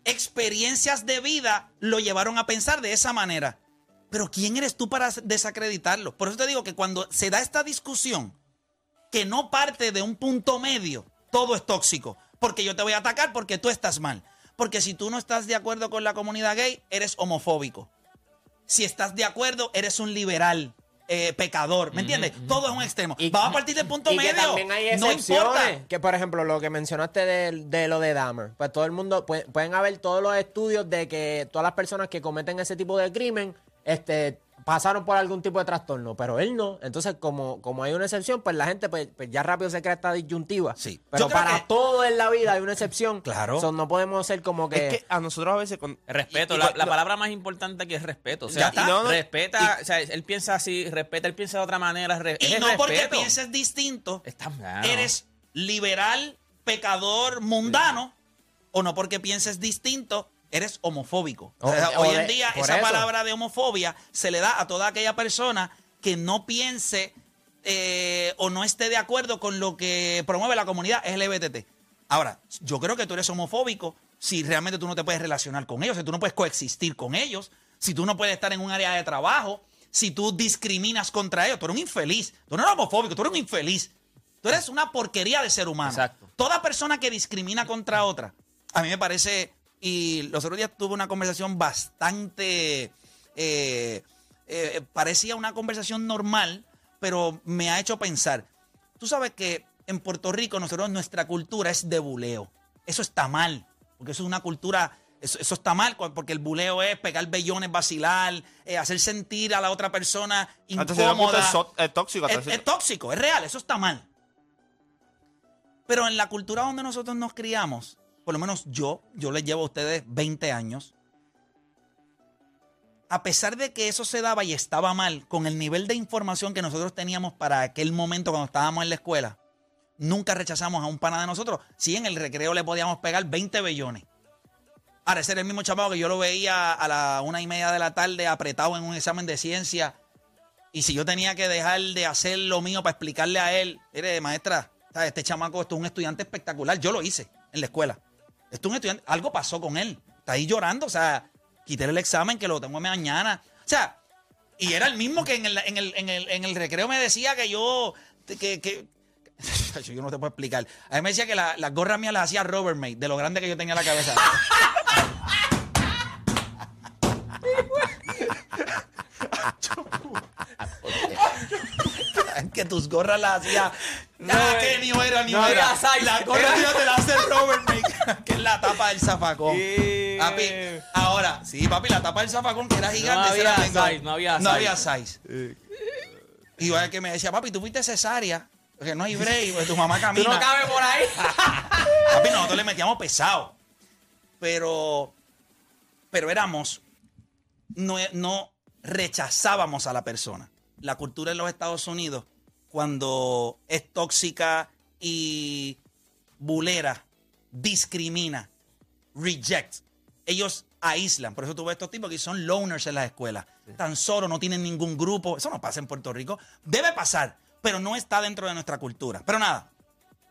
[SPEAKER 2] experiencias de vida lo llevaron a pensar de esa manera. Pero ¿quién eres tú para desacreditarlo? Por eso te digo que cuando se da esta discusión, que no parte de un punto medio, todo es tóxico. Porque yo te voy a atacar porque tú estás mal. Porque si tú no estás de acuerdo con la comunidad gay, eres homofóbico. Si estás de acuerdo, eres un liberal, eh, pecador. ¿Me entiendes? Todo es un extremo.
[SPEAKER 5] Y-
[SPEAKER 2] Vamos a partir del punto
[SPEAKER 5] y
[SPEAKER 2] medio.
[SPEAKER 5] que también hay
[SPEAKER 2] no importa.
[SPEAKER 5] Que, por ejemplo, lo que mencionaste de, de lo de Dahmer. Pues todo el mundo, puede- pueden haber todos los estudios de que todas las personas que cometen ese tipo de crimen, este pasaron por algún tipo de trastorno, pero él no. Entonces, como, como hay una excepción, pues la gente pues, pues ya rápido se crea esta disyuntiva.
[SPEAKER 2] Sí.
[SPEAKER 5] Pero para
[SPEAKER 2] que-
[SPEAKER 5] todo en la vida hay una excepción.
[SPEAKER 2] Claro.
[SPEAKER 5] So, no podemos ser como que...
[SPEAKER 6] Es que a nosotros a veces con
[SPEAKER 3] Respeto,
[SPEAKER 6] y- y
[SPEAKER 3] la, palabra más importante aquí es respeto. O
[SPEAKER 2] Ya
[SPEAKER 3] sea,
[SPEAKER 2] está.
[SPEAKER 3] y
[SPEAKER 6] No, no,
[SPEAKER 3] respeta, o sea, él piensa así, respeta, él piensa de otra manera. re-
[SPEAKER 2] Y no porque pienses distinto,
[SPEAKER 3] Está claro.
[SPEAKER 2] eres liberal, pecador, mundano, o no porque pienses distinto, eres homofóbico.
[SPEAKER 5] O-
[SPEAKER 2] O sea,
[SPEAKER 5] o
[SPEAKER 2] hoy en día
[SPEAKER 5] por
[SPEAKER 2] esa
[SPEAKER 5] eso.
[SPEAKER 2] palabra de homofobia se le da a toda aquella persona que no piense eh, o no esté de acuerdo con lo que promueve la comunidad LGBT. Ahora, yo creo que tú eres homofóbico si realmente tú no te puedes relacionar con ellos, si tú no puedes coexistir con ellos, si tú no puedes estar en un área de trabajo, si tú discriminas contra ellos. Tú eres un infeliz. Tú no eres homofóbico, tú eres un infeliz. Tú eres una porquería de ser humano.
[SPEAKER 3] Exacto.
[SPEAKER 2] Toda persona que discrimina contra otra, a mí me parece, y los otros días tuve una conversación bastante, eh, eh, parecía una conversación normal, pero me ha hecho pensar. Tú sabes que en Puerto Rico nosotros nuestra cultura es de buleo. Eso está mal, porque eso es una cultura, eso, eso está mal, porque el buleo es pegar bellones, vacilar, eh, hacer sentir a la otra persona
[SPEAKER 6] punto
[SPEAKER 2] incómoda.
[SPEAKER 6] es, es tóxico.
[SPEAKER 2] Es, es tóxico, es real, eso está mal. Pero en la cultura donde nosotros nos criamos, por lo menos yo, yo les llevo a ustedes 20 años, a pesar de que eso se daba y estaba mal, con el nivel de información que nosotros teníamos para aquel momento cuando estábamos en la escuela, nunca rechazamos a un pana de nosotros. Sí, en el recreo le podíamos pegar 20 bellones. Ahora, ese era el mismo chamaco que yo lo veía a la una y media de la tarde apretado en un examen de ciencia y si yo tenía que dejar de hacer lo mío para explicarle a él, mire, maestra, este chamaco, es un estudiante espectacular. Yo lo hice en la escuela. Esto es un estudiante, algo pasó con él. Está ahí llorando, o sea, quité el examen que lo tengo mañana. O sea, y era el mismo que en el, en el, en el, en el recreo me decía que yo, que, que, yo no te puedo explicar. A mí me decía que la- las gorras mías las hacía Robert May, de lo grande que yo tenía la cabeza. que tus gorras las hacía. Ah, que ni era ni
[SPEAKER 3] no
[SPEAKER 2] era.
[SPEAKER 3] había size.
[SPEAKER 2] La gorra mía te la hace Robert May, que es la tapa del zafacón. Papi, ahora, sí, papi, la tapa del zafacón que era gigante. ese
[SPEAKER 3] había size, no había
[SPEAKER 2] No
[SPEAKER 3] size.
[SPEAKER 2] había size. El que me decía, papi, tú fuiste cesárea. Porque no hay break, porque tu mamá
[SPEAKER 3] Tú
[SPEAKER 2] camina.
[SPEAKER 3] no cabes por ahí.
[SPEAKER 2] Papi, nosotros le metíamos pesado. Pero, pero éramos, no, no rechazábamos a la persona. La cultura en los Estados Unidos, cuando es tóxica y bulera, discrimina, reject, ellos aíslan. Por eso tú ves estos tipos que son loners en las escuelas. Tan solo, no tienen ningún grupo. Eso no pasa en Puerto Rico. Debe pasar, pero no está dentro de nuestra cultura. Pero nada,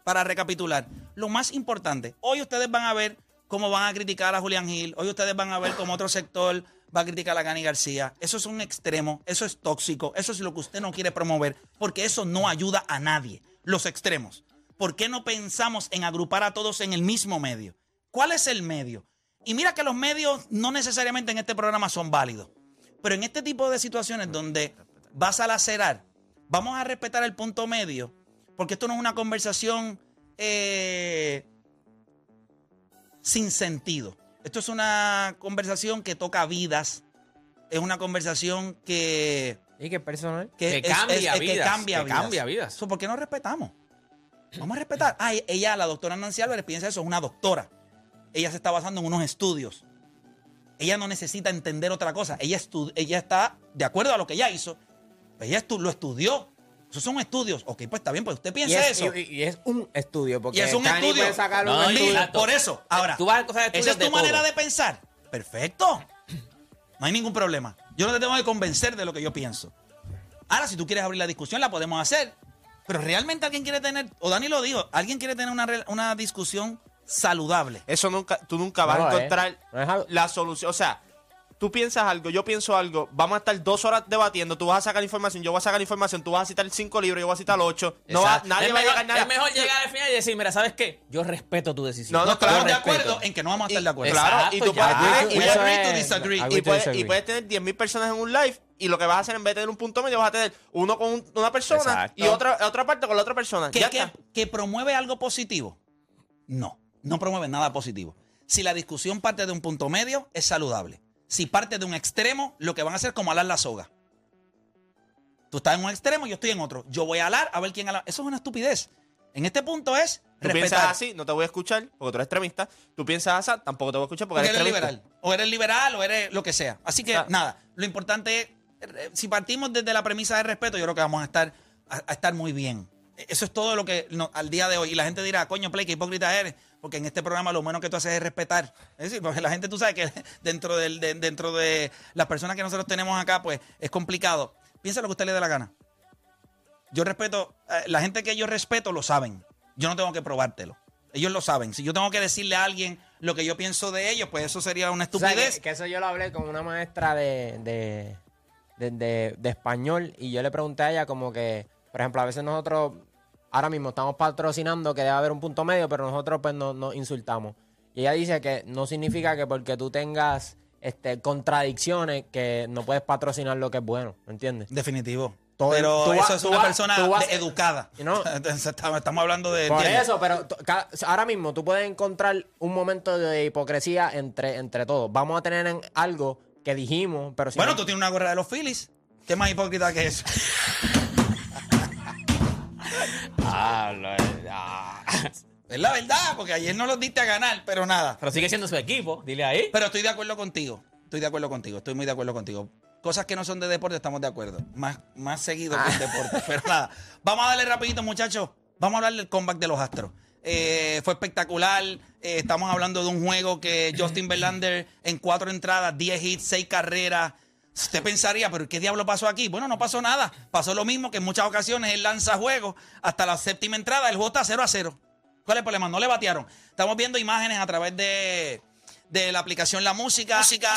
[SPEAKER 2] para recapitular, lo más importante, hoy ustedes van a ver cómo van a criticar a Julián Gil, hoy ustedes van a ver cómo otro sector va a criticar a Gani García. Eso es un extremo, eso es tóxico, eso es lo que usted no quiere promover, porque eso no ayuda a nadie. Los extremos. ¿Por qué no pensamos en agrupar a todos en el mismo medio? ¿Cuál es el medio? Y mira que los medios no necesariamente en este programa son válidos, pero en este tipo de situaciones donde vas a lacerar, vamos a respetar el punto medio, porque esto no es una conversación eh, sin sentido. Esto es una conversación que toca vidas, es una conversación que,
[SPEAKER 5] ¿Y qué personal?
[SPEAKER 3] Que
[SPEAKER 2] es-
[SPEAKER 3] cambia
[SPEAKER 2] es- es que
[SPEAKER 3] vidas,
[SPEAKER 2] cambia
[SPEAKER 3] que
[SPEAKER 2] vidas.
[SPEAKER 3] cambia vidas.
[SPEAKER 2] So, ¿Por qué no respetamos? Vamos a respetar. Ah, ella, la doctora Nancy Álvarez, piensa eso, es una doctora. Ella se está basando en unos estudios. Ella no necesita entender otra cosa. Ella, estu- ella está de acuerdo a lo que ella hizo. Ella estu- lo estudió. Esos son estudios. Ok, pues está bien, pues usted
[SPEAKER 5] Y
[SPEAKER 2] piensa
[SPEAKER 5] es,
[SPEAKER 2] eso.
[SPEAKER 5] y- y es un estudio, porque
[SPEAKER 2] Y es un estudio.
[SPEAKER 5] puede sacar un
[SPEAKER 3] No,
[SPEAKER 5] estudio.
[SPEAKER 3] exacto.
[SPEAKER 2] por eso. Ahora,
[SPEAKER 3] Tú vas a coger
[SPEAKER 2] esa es tu
[SPEAKER 3] de
[SPEAKER 2] manera
[SPEAKER 3] todo.
[SPEAKER 2] de pensar. Perfecto. No hay ningún problema. Yo no te tengo que convencer de lo que yo pienso. Ahora, si tú quieres abrir la discusión, la podemos hacer. Pero realmente alguien quiere tener, o Dani lo dijo, alguien quiere tener una, una discusión saludable.
[SPEAKER 6] Eso nunca, tú nunca vas
[SPEAKER 5] No
[SPEAKER 6] a encontrar
[SPEAKER 5] No algo-
[SPEAKER 6] la solución. O sea, tú piensas algo, yo pienso algo, vamos a estar dos horas debatiendo, tú vas a sacar información, yo voy a sacar información, tú vas a citar cinco libros, yo voy a citar ocho. No va, nadie
[SPEAKER 3] es
[SPEAKER 6] va a llegar a nada.
[SPEAKER 3] Es mejor llegar al final y decir, mira, ¿sabes qué? Yo respeto tu decisión.
[SPEAKER 6] No, no, claro,
[SPEAKER 2] estamos de acuerdo en que no vamos a estar de acuerdo.
[SPEAKER 6] Claro,
[SPEAKER 3] Exacto,
[SPEAKER 6] y tú puedes, y puedes tener 10.000 personas en un live y lo que vas a hacer en vez de tener un punto medio vas a tener uno con un- una persona
[SPEAKER 3] Exacto.
[SPEAKER 6] y otra, otra parte con la otra persona.
[SPEAKER 2] ¿Que,
[SPEAKER 6] ya
[SPEAKER 2] que- promueve algo positivo? No, no promueve nada positivo. Si la discusión parte de un punto medio, es saludable. Si parte de un extremo, lo que van a hacer es como alar la soga. Tú estás en un extremo, yo estoy en otro. Yo voy a alar a ver quién ala. Eso es una estupidez. En este punto es
[SPEAKER 6] Tú piensas
[SPEAKER 2] respetar.
[SPEAKER 6] así, no te voy a escuchar porque tú eres extremista. Tú piensas así, tampoco te voy a escuchar porque,
[SPEAKER 2] Porque eres
[SPEAKER 6] extremista.
[SPEAKER 2] liberal. O eres liberal o eres lo que sea. Así que
[SPEAKER 6] Ah.
[SPEAKER 2] nada, lo importante es, si partimos desde la premisa de respeto, yo creo que vamos a estar, a, a estar muy bien. Eso es todo lo que no- al día de hoy. Y la gente dirá, coño, Play, qué hipócrita eres. porque en este programa lo bueno que tú haces es respetar. Es decir, porque la gente, tú sabes que dentro, del, de, dentro de las personas que nosotros tenemos acá, pues es complicado. Piensa lo que usted le dé la gana. Yo respeto, eh, la gente que yo respeto lo saben. Yo no tengo que probártelo. Ellos lo saben. Si yo tengo que decirle a alguien lo que yo pienso de ellos, pues eso sería una
[SPEAKER 5] O sea,
[SPEAKER 2] estupidez.
[SPEAKER 5] que, que eso yo lo hablé con una maestra de, de, de- de- de español y yo le pregunté a ella como que, por ejemplo, a veces nosotros ahora mismo estamos patrocinando que debe haber un punto medio, pero nosotros pues nos nos insultamos. Y ella dice que no significa que porque tú tengas este, contradicciones que no puedes patrocinar lo que es bueno, ¿me entiendes?
[SPEAKER 2] Definitivo.
[SPEAKER 5] Todo-
[SPEAKER 2] pero
[SPEAKER 5] tú
[SPEAKER 2] eso es una persona
[SPEAKER 5] vas-
[SPEAKER 2] educada. Entonces, estamos, hablando de.
[SPEAKER 5] Por
[SPEAKER 2] ¿entiendes?
[SPEAKER 5] eso, pero ahora mismo tú puedes encontrar un momento de hipocresía entre, entre todos. Vamos a tener en algo que dijimos, pero si
[SPEAKER 2] Bueno,
[SPEAKER 5] no-
[SPEAKER 2] tú tienes una gorra de los Phillies. ¿Qué más hipócrita que eso?
[SPEAKER 3] Ah, lo- ah.
[SPEAKER 2] Es la verdad, porque ayer no los diste a ganar, pero nada.
[SPEAKER 3] Pero sigue siendo su equipo, dile ahí.
[SPEAKER 2] Pero estoy de acuerdo contigo. Estoy de acuerdo contigo. Estoy muy de acuerdo contigo. Cosas que no son de deporte, estamos de acuerdo. Más, más seguido que el deporte. Pero nada. Vamos a darle rapidito, muchachos. Vamos a hablar del comeback de los Astros. Eh, fue espectacular. Eh, estamos hablando de un juego que Justin Verlander en cuatro entradas, 10 hits, 6 carreras. Usted pensaría, pero ¿qué diablo pasó aquí? Bueno, no pasó nada. Pasó lo mismo que en muchas ocasiones él lanza juegos hasta la séptima entrada, el juego está 0 a 0. ¿Cuál es el problema? No le batearon. Estamos viendo imágenes a través de, de la aplicación La Música. Música,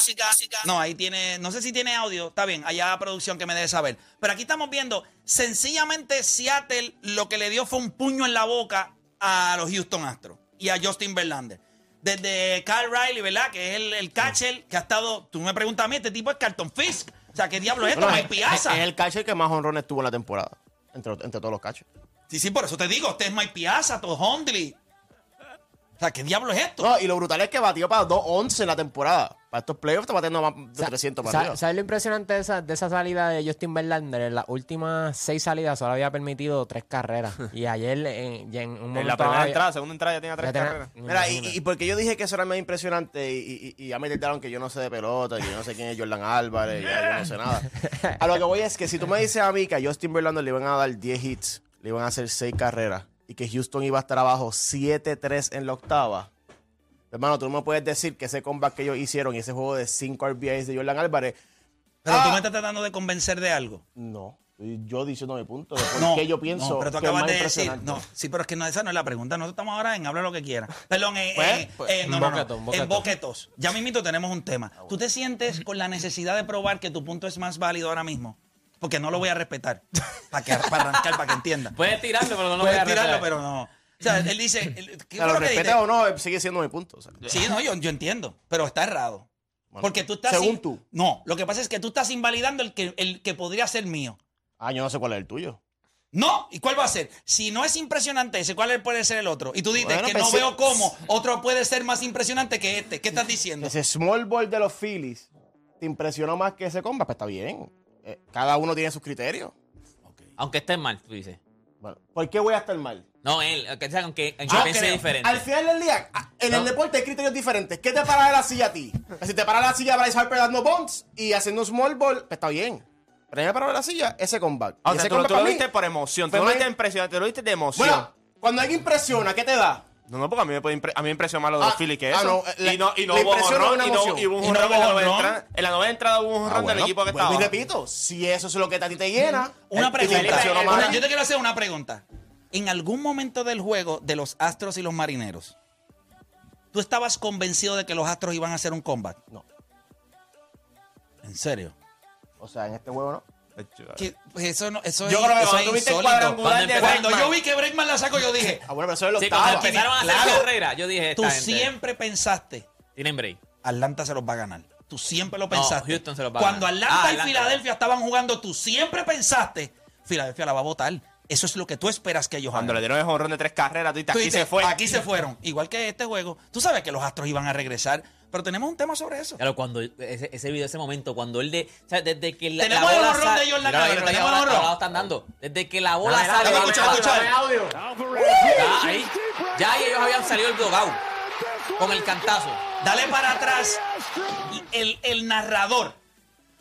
[SPEAKER 2] No, ahí tiene, no sé si tiene audio, está bien, allá producción que me debe saber. Pero aquí estamos viendo, sencillamente Seattle lo que le dio fue un puño en la boca a los Houston Astros y a Justin Verlander. Desde Kyle Riley, ¿verdad? Que es el, el catcher que ha estado, tú me preguntas a mí, este tipo es Carlton Fisk. O sea, ¿qué diablo es esto? Mike
[SPEAKER 4] es,
[SPEAKER 2] Piazza.
[SPEAKER 4] es el catcher que más honrones tuvo en la temporada. Entre, entre todos los catchers.
[SPEAKER 2] Sí, sí, por eso te digo, este es Mike Piazza, Todd Hundley. O sea, ¿qué diablo es esto?
[SPEAKER 4] No, y lo brutal es que batió para 2-11 en la temporada. Para estos playoffs está batiendo más de
[SPEAKER 5] Sa-
[SPEAKER 4] 300 para arriba.
[SPEAKER 5] ¿Sabes lo impresionante de esa, de esa salida de Justin Verlander? En las últimas seis salidas solo había permitido tres carreras. y ayer en, ya en un momento...
[SPEAKER 6] En la primera
[SPEAKER 5] había-
[SPEAKER 6] entrada, segunda entrada ya tenía tres
[SPEAKER 5] Ya tenía-
[SPEAKER 6] carreras.
[SPEAKER 4] Mira, y, porque yo dije que eso era más impresionante y, y, y ya me intentaron que yo no sé de pelota, que yo no sé quién es Jordan Álvarez, ya yo no sé nada. A lo que voy es que si tú me dices a mí que a Justin Verlander le iban a dar 10 hits, le iban a hacer 6 carreras y que Houston iba a estar abajo 7-3 en la octava, hermano, tú no me puedes decir que ese comeback que ellos hicieron y ese juego de 5 RBIs de Jordan Álvarez,
[SPEAKER 2] Pero tú
[SPEAKER 4] Ah.
[SPEAKER 2] me estás tratando de convencer de algo.
[SPEAKER 4] no. Yo diciendo mi punto de por
[SPEAKER 2] No,
[SPEAKER 4] qué yo pienso
[SPEAKER 2] no, pero tú
[SPEAKER 4] que es
[SPEAKER 2] acabas
[SPEAKER 4] más
[SPEAKER 2] de decir. No, sí, pero es que no, esa no es la pregunta. Nosotros estamos ahora en habla lo que quiera. Perdón, eh,
[SPEAKER 4] Pues,
[SPEAKER 2] eh,
[SPEAKER 4] pues,
[SPEAKER 2] eh, no,
[SPEAKER 5] un
[SPEAKER 2] no, no,
[SPEAKER 5] boqueto, un boqueto.
[SPEAKER 2] En boquetos. Ya mismito tenemos un tema. ¿Tú te sientes con la necesidad de probar que tu punto es más válido ahora mismo? Porque no lo voy a respetar. Para, que, para arrancar, para que entienda.
[SPEAKER 3] Puedes tirarlo, pero no lo voy
[SPEAKER 2] Puedes
[SPEAKER 3] a
[SPEAKER 2] tirarlo,
[SPEAKER 3] respetar.
[SPEAKER 2] pero no. O sea, él dice. él- ¿qué
[SPEAKER 4] O sea,
[SPEAKER 2] fue
[SPEAKER 4] lo
[SPEAKER 2] que dijiste?
[SPEAKER 4] o no, sigue siendo mi punto. o sea.
[SPEAKER 2] Sí, no, yo, yo entiendo. Pero está errado.
[SPEAKER 4] Bueno,
[SPEAKER 2] Porque tú estás.
[SPEAKER 4] según
[SPEAKER 2] in-
[SPEAKER 4] tú.
[SPEAKER 2] No, lo que pasa es que tú estás invalidando el que, el que podría ser mío.
[SPEAKER 4] Ah, yo no sé cuál es el tuyo.
[SPEAKER 2] No, ¿y cuál va a ser? Si no es impresionante ese, ¿cuál puede ser el otro? Y tú dices
[SPEAKER 4] Bueno,
[SPEAKER 2] que
[SPEAKER 4] pues
[SPEAKER 2] no veo cómo otro puede ser más impresionante que este. ¿Qué estás diciendo?
[SPEAKER 4] Ese small ball de los Phillies te impresionó más que ese combat, pues está bien. Eh, cada uno tiene sus criterios.
[SPEAKER 3] Aunque estés mal, tú dices.
[SPEAKER 4] Bueno, ¿por qué voy a estar mal?
[SPEAKER 3] No, él, aunque, sea, aunque, aunque
[SPEAKER 4] Ah,
[SPEAKER 3] piense
[SPEAKER 4] creo.
[SPEAKER 3] diferente.
[SPEAKER 4] Al final del día, ah, en el
[SPEAKER 3] No.
[SPEAKER 4] deporte hay criterios diferentes. ¿Qué te para de la silla a ti? Si te para de la silla Bryce Harper dando bombs y haciendo un small ball, pues está bien. Pero a mí me paró de la silla ese comeback.
[SPEAKER 6] O
[SPEAKER 4] Y
[SPEAKER 6] sea,
[SPEAKER 4] ese
[SPEAKER 6] tú, lo-
[SPEAKER 4] comeback
[SPEAKER 6] tú lo
[SPEAKER 4] para mí-
[SPEAKER 6] viste por emoción. Tú no lo viste impresionante, tú lo viste de emoción.
[SPEAKER 4] Bueno, cuando alguien impresiona, ¿qué te da?
[SPEAKER 6] no, no, porque a mí me, puede impre- a mí me impresionó más lo de los
[SPEAKER 4] Ah,
[SPEAKER 6] Phillies que
[SPEAKER 4] ah,
[SPEAKER 6] eso.
[SPEAKER 4] no, eh,
[SPEAKER 6] y no, y no hubo honrón, y no, y hubo un honrón en la novena
[SPEAKER 2] honrón.
[SPEAKER 6] entrada. En la novena entrada hubo un honrón
[SPEAKER 4] Ah,
[SPEAKER 6] del
[SPEAKER 4] bueno,
[SPEAKER 6] equipo que estaba.
[SPEAKER 4] y repito, si eso es lo que a ti te llena.
[SPEAKER 2] Una
[SPEAKER 4] eh,
[SPEAKER 2] pregunta.
[SPEAKER 4] te
[SPEAKER 2] Una-
[SPEAKER 4] más.
[SPEAKER 2] yo te quiero hacer una pregunta. En algún momento del juego de los Astros y los Marineros, ¿tú estabas convencido de que los Astros iban a hacer un comeback?
[SPEAKER 4] No.
[SPEAKER 2] ¿En serio?
[SPEAKER 4] O sea, en este juego no.
[SPEAKER 2] Que, pues eso no, eso
[SPEAKER 6] Yo
[SPEAKER 2] es,
[SPEAKER 6] creo que
[SPEAKER 2] eso
[SPEAKER 6] cuando
[SPEAKER 2] es insólito.
[SPEAKER 6] cuadrangular
[SPEAKER 3] Cuando
[SPEAKER 6] de
[SPEAKER 2] Cuando yo vi que Bregman la sacó, yo dije,
[SPEAKER 4] Ah, bueno, pero eso es lo
[SPEAKER 3] Sí, cuando empezaron a hacer
[SPEAKER 2] Claro.
[SPEAKER 3] carrera, yo dije,
[SPEAKER 2] tú
[SPEAKER 3] gente
[SPEAKER 2] siempre pensaste,
[SPEAKER 3] tienen break.
[SPEAKER 2] Atlanta se los va a ganar. Tú siempre lo pensaste.
[SPEAKER 3] Houston se los va a
[SPEAKER 2] Cuando
[SPEAKER 3] ganar.
[SPEAKER 2] Atlanta
[SPEAKER 3] Ah,
[SPEAKER 2] y
[SPEAKER 3] Atlanta.
[SPEAKER 2] Filadelfia estaban jugando, tú siempre pensaste, Filadelfia la va a votar. Eso es lo que tú esperas que ellos
[SPEAKER 6] Cuando le
[SPEAKER 2] hagan.
[SPEAKER 6] dieron el honrón de tres carreras, tú
[SPEAKER 2] Tú
[SPEAKER 6] aquí
[SPEAKER 2] dices,
[SPEAKER 6] se fue.
[SPEAKER 2] Aquí se fueron. Igual que este juego. Tú sabes que los Astros iban a regresar, pero tenemos un tema sobre eso.
[SPEAKER 3] Claro, cuando ese, ese video, ese momento, cuando él de. O sea, desde que la,
[SPEAKER 2] Tenemos
[SPEAKER 3] la
[SPEAKER 2] el
[SPEAKER 3] bola
[SPEAKER 2] honrón
[SPEAKER 3] sal-
[SPEAKER 2] de Jordan
[SPEAKER 3] Mira,
[SPEAKER 2] Álvarez,
[SPEAKER 3] mira,
[SPEAKER 2] tenemos el
[SPEAKER 3] ahora lo están dando. Desde que la bola
[SPEAKER 5] Dale,
[SPEAKER 3] sale.
[SPEAKER 5] dale,
[SPEAKER 2] escucha, escucha.
[SPEAKER 5] audio.
[SPEAKER 3] Ya ahí, ya ahí ellos habían salido el dogao con el cantazo.
[SPEAKER 2] Dale para atrás el, el narrador.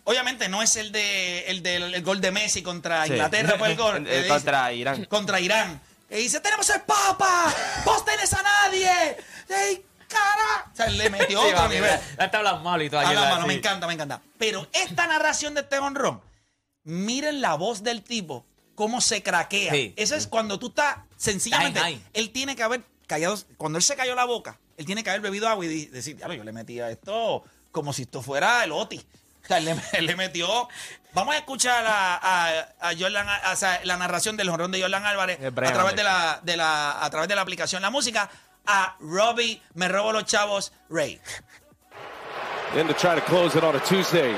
[SPEAKER 2] Obviamente no es el de el del el gol de Messi contra
[SPEAKER 6] Sí.
[SPEAKER 2] Inglaterra, fue el gol. Eh,
[SPEAKER 6] contra Irán.
[SPEAKER 2] Contra Irán. Y dice, tenemos el Papa, vos tenés a nadie. ¡Ey, cara! O sea, le metió
[SPEAKER 3] Sí,
[SPEAKER 2] otro nivel.
[SPEAKER 3] Te hablas mal y todo. ¿verdad?
[SPEAKER 2] mano, me encanta, me encanta. Pero esta narración de este honrón, miren la voz del tipo, cómo se craquea.
[SPEAKER 3] Sí.
[SPEAKER 2] Eso es cuando tú estás, sencillamente,
[SPEAKER 3] Ay, ay.
[SPEAKER 2] él tiene que haber callado, cuando él se cayó la boca, él tiene que haber bebido agua y decir, "Diablo, yo le metía esto como si esto fuera el Oti. O sea, le, metió... Vamos a escuchar a, a- a Jordan, a- o sea, la narración del honrón de Jordan Álvarez a través de la, de la, a través de la aplicación La Música a Robbie Me Robo Los Chavos Ray.
[SPEAKER 8] Then to try to close it on a Tuesday.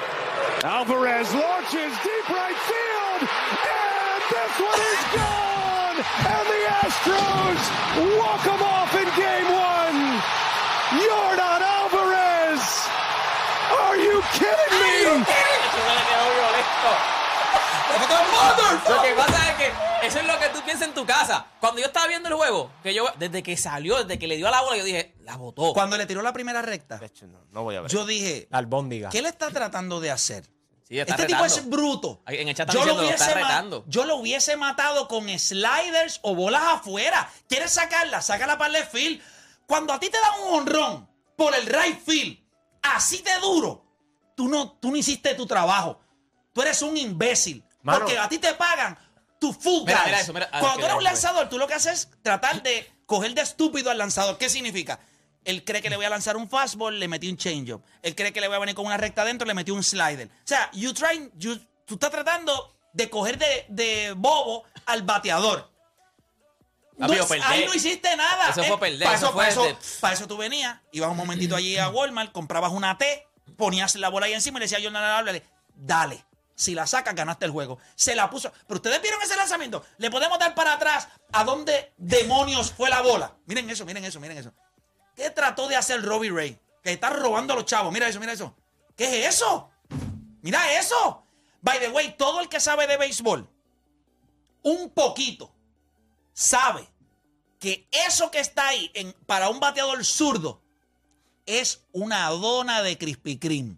[SPEAKER 8] Alvarez launches deep right field, and this one is gone! And the Astros walk them off in game one! Jordan Alvarez! Are you kidding me?
[SPEAKER 3] Eso me quedó violento. Lo que pasa es que eso es lo que tú piensas en tu casa. Cuando yo estaba viendo el juego, que yo desde que salió, desde que le dio a la bola, yo dije, la botó.
[SPEAKER 2] Cuando le tiró la primera recta,
[SPEAKER 6] De hecho, no, no voy a ver.
[SPEAKER 2] yo dije,
[SPEAKER 5] La albóndiga.
[SPEAKER 2] ¿qué le está tratando de hacer?
[SPEAKER 3] Sí, está
[SPEAKER 2] este tipo
[SPEAKER 3] retando.
[SPEAKER 2] es bruto.
[SPEAKER 3] En el chat están diciendo, lo está
[SPEAKER 2] ma-
[SPEAKER 3] retando.
[SPEAKER 2] yo lo hubiese matado con sliders o bolas afuera. ¿Quieres sacarla? Sácala para el left field. Cuando a ti te dan un honrón por el right field, así de duro, tú no, tú no hiciste tu trabajo. Tú eres un imbécil.
[SPEAKER 5] Mano.
[SPEAKER 2] porque a ti te pagan tu full
[SPEAKER 3] Mira,
[SPEAKER 2] guys.
[SPEAKER 3] mira eso, mira. Ah,
[SPEAKER 2] Cuando tú eres un lanzador, tú lo que haces es tratar de coger de estúpido al lanzador. ¿Qué significa? Él cree que le voy a lanzar un fastball, le metí un changeup. Él cree que le voy a venir con una recta adentro, le metí un slider. O sea, you trying, you- tú estás tratando de coger de, de bobo al bateador. Ahí no hiciste nada.
[SPEAKER 3] Eso fue perder,
[SPEAKER 2] Para
[SPEAKER 3] eso
[SPEAKER 2] eso,
[SPEAKER 3] fue
[SPEAKER 2] para, eso, para eso tú venías, ibas un momentito allí a Walmart, comprabas una T, ponías la bola ahí encima y le decías a Jordan Álvarez, dale. Si la sacas, ganaste el juego. Se la puso. Pero ustedes vieron ese lanzamiento. Le podemos dar para atrás a dónde demonios fue la bola. Miren eso, miren eso, miren eso. ¿Qué trató de hacer Robbie Ray? Que está robando a los chavos. Mira eso, mira eso. ¿Qué es eso? Mira eso. By the way, todo el que sabe de béisbol, un poquito, sabe que eso que está ahí para un bateador zurdo es una dona de Krispy Kreme.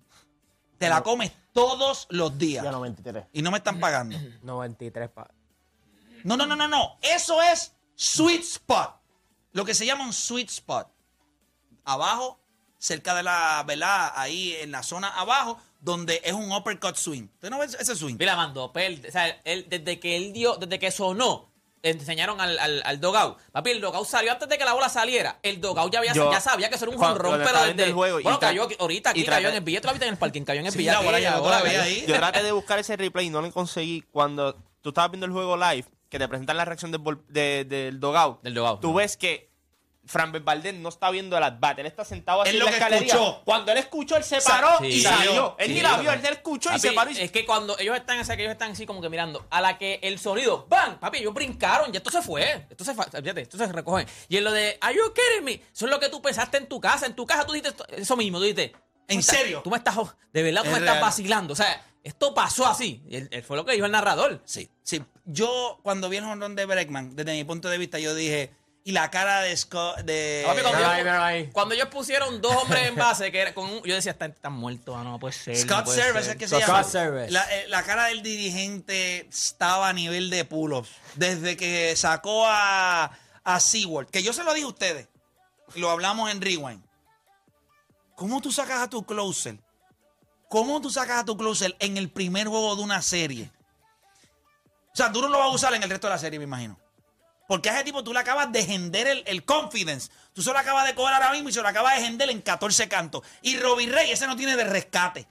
[SPEAKER 2] Te la comes todos los días.
[SPEAKER 4] Ya 93.
[SPEAKER 2] Y no me están pagando.
[SPEAKER 5] 93 pa-
[SPEAKER 2] No, no, no, no, no. Eso es sweet spot. Lo que se llama un sweet spot. Abajo, cerca de la, ¿verdad? Ahí en la zona abajo, donde es un uppercut swing. ¿Usted no ve ese swing?
[SPEAKER 3] Mira, mandó O sea, él, desde que él dio, desde que sonó, enseñaron al, al, al dogout. Papi, el dogout salió antes de que la bola saliera. El dogout ya, había,
[SPEAKER 6] Yo-
[SPEAKER 3] ya sabía que eso era un
[SPEAKER 6] cuando-
[SPEAKER 3] jonrón,
[SPEAKER 6] cuando
[SPEAKER 3] pero
[SPEAKER 6] estaba viendo
[SPEAKER 3] desde...
[SPEAKER 6] el juego y
[SPEAKER 3] bueno,
[SPEAKER 6] tra-
[SPEAKER 3] cayó aquí- ahorita aquí,
[SPEAKER 6] y
[SPEAKER 3] cayó en el billete, viste en el parking, cayó en el
[SPEAKER 2] Sí,
[SPEAKER 3] billete.
[SPEAKER 2] la bola llegó todavía ahí.
[SPEAKER 6] Yo traté de buscar ese replay y no lo conseguí. Cuando tú estabas viendo el juego live, que te presentan la reacción del, bol- de- del dogout,
[SPEAKER 3] Del dugout.
[SPEAKER 6] tú ves que Fran Valdez no está viendo el at-bat. Él está sentado así
[SPEAKER 2] Él
[SPEAKER 6] en la
[SPEAKER 2] que
[SPEAKER 6] escalería.
[SPEAKER 2] escuchó.
[SPEAKER 6] Cuando él escuchó, él se
[SPEAKER 2] Sa-
[SPEAKER 6] paró
[SPEAKER 3] Sí.
[SPEAKER 6] y salió. Él
[SPEAKER 3] Sí,
[SPEAKER 6] ni la vio, él escuchó y se paró. y-
[SPEAKER 3] Es que cuando ellos están, o sea, que ellos están así como que mirando, a la que el sonido, ¡bam! Papi, ellos brincaron, ya esto se fue. Esto se, fíjate, esto se recoge. Y en lo de, ¿Are you kidding me? Eso es lo que tú pensaste en tu casa. En tu casa tú dijiste esto- eso mismo, tú dijiste.
[SPEAKER 2] ¿En
[SPEAKER 3] tú estás-
[SPEAKER 2] serio?
[SPEAKER 3] Tú me estás, de verdad, tú
[SPEAKER 2] Es
[SPEAKER 3] me estás
[SPEAKER 2] real.
[SPEAKER 3] vacilando. O sea, esto pasó así. Y él, él fue lo que dijo el narrador.
[SPEAKER 2] Sí, sí. Yo, cuando vi el honrón de Bregman, desde mi punto de vista, yo dije, y la cara de Scott, de...
[SPEAKER 3] Papi, cuando,
[SPEAKER 5] Míralo
[SPEAKER 3] ellos,
[SPEAKER 5] ahí, míralo ahí.
[SPEAKER 3] cuando ellos pusieron dos hombres en base, que era con un- yo decía, están, están muertos, ah, no puede ser. no
[SPEAKER 2] Scott
[SPEAKER 3] puede
[SPEAKER 2] Service
[SPEAKER 3] ser".
[SPEAKER 2] es que se
[SPEAKER 5] Scott
[SPEAKER 2] llama.
[SPEAKER 5] Service.
[SPEAKER 2] La, eh, la cara del dirigente estaba a nivel de pull-ups. Desde que sacó a, a SeaWorld, que yo se lo dije a ustedes, y lo hablamos en Rewind. ¿Cómo tú sacas a tu closer? ¿Cómo tú sacas a tu closer en el primer juego de una serie? O sea, tú no lo vas a usar en el resto de la serie, me imagino. Porque a ese tipo tú le acabas de gender el, el confidence. Tú se lo acabas de coger ahora mismo y se lo acabas de gender en 14 cantos. Y Robbie Rey, ese no tiene de rescate.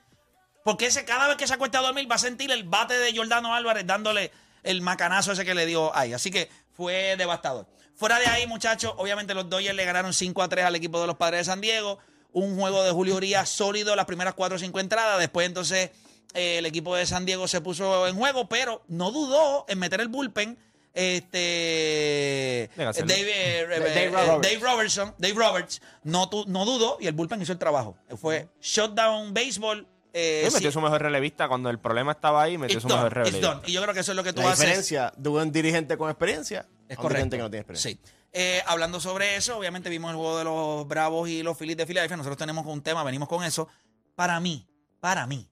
[SPEAKER 2] Porque ese cada vez que se acuesta a dormir va a sentir el bate de Jordano Álvarez dándole el macanazo ese que le dio ahí. Así que fue devastador. Fuera de ahí, muchachos, obviamente los Dodgers le ganaron 5 a 3 al equipo de los Padres de San Diego. Un juego de Julio Urias sólido las primeras 4 o 5 entradas. Después entonces eh, el equipo de San Diego se puso en juego, pero no dudó en meter el bullpen. Este
[SPEAKER 6] Venga, hacerlo.
[SPEAKER 2] Dave, eh,
[SPEAKER 5] Dave
[SPEAKER 2] eh,
[SPEAKER 5] Roberts.
[SPEAKER 2] Dave Robertson, Dave Roberts, no, tu- no dudó y el bullpen hizo el trabajo. Fue shutdown baseball. Eh,
[SPEAKER 6] Él metió
[SPEAKER 2] sí,
[SPEAKER 6] su mejor relevista cuando el problema estaba ahí, metió
[SPEAKER 2] it's
[SPEAKER 6] su
[SPEAKER 2] done,
[SPEAKER 6] mejor relevista.
[SPEAKER 2] Y yo creo que eso es lo que tú
[SPEAKER 4] La
[SPEAKER 2] haces.
[SPEAKER 4] diferencia de un dirigente con experiencia
[SPEAKER 2] Es
[SPEAKER 4] a un
[SPEAKER 2] correcto.
[SPEAKER 4] dirigente que no tiene experiencia.
[SPEAKER 2] Sí. Eh, hablando sobre eso, obviamente vimos el juego de los Bravos y los Phillies de Filadelfia. Nosotros tenemos un tema, venimos con eso. Para mí, para mí,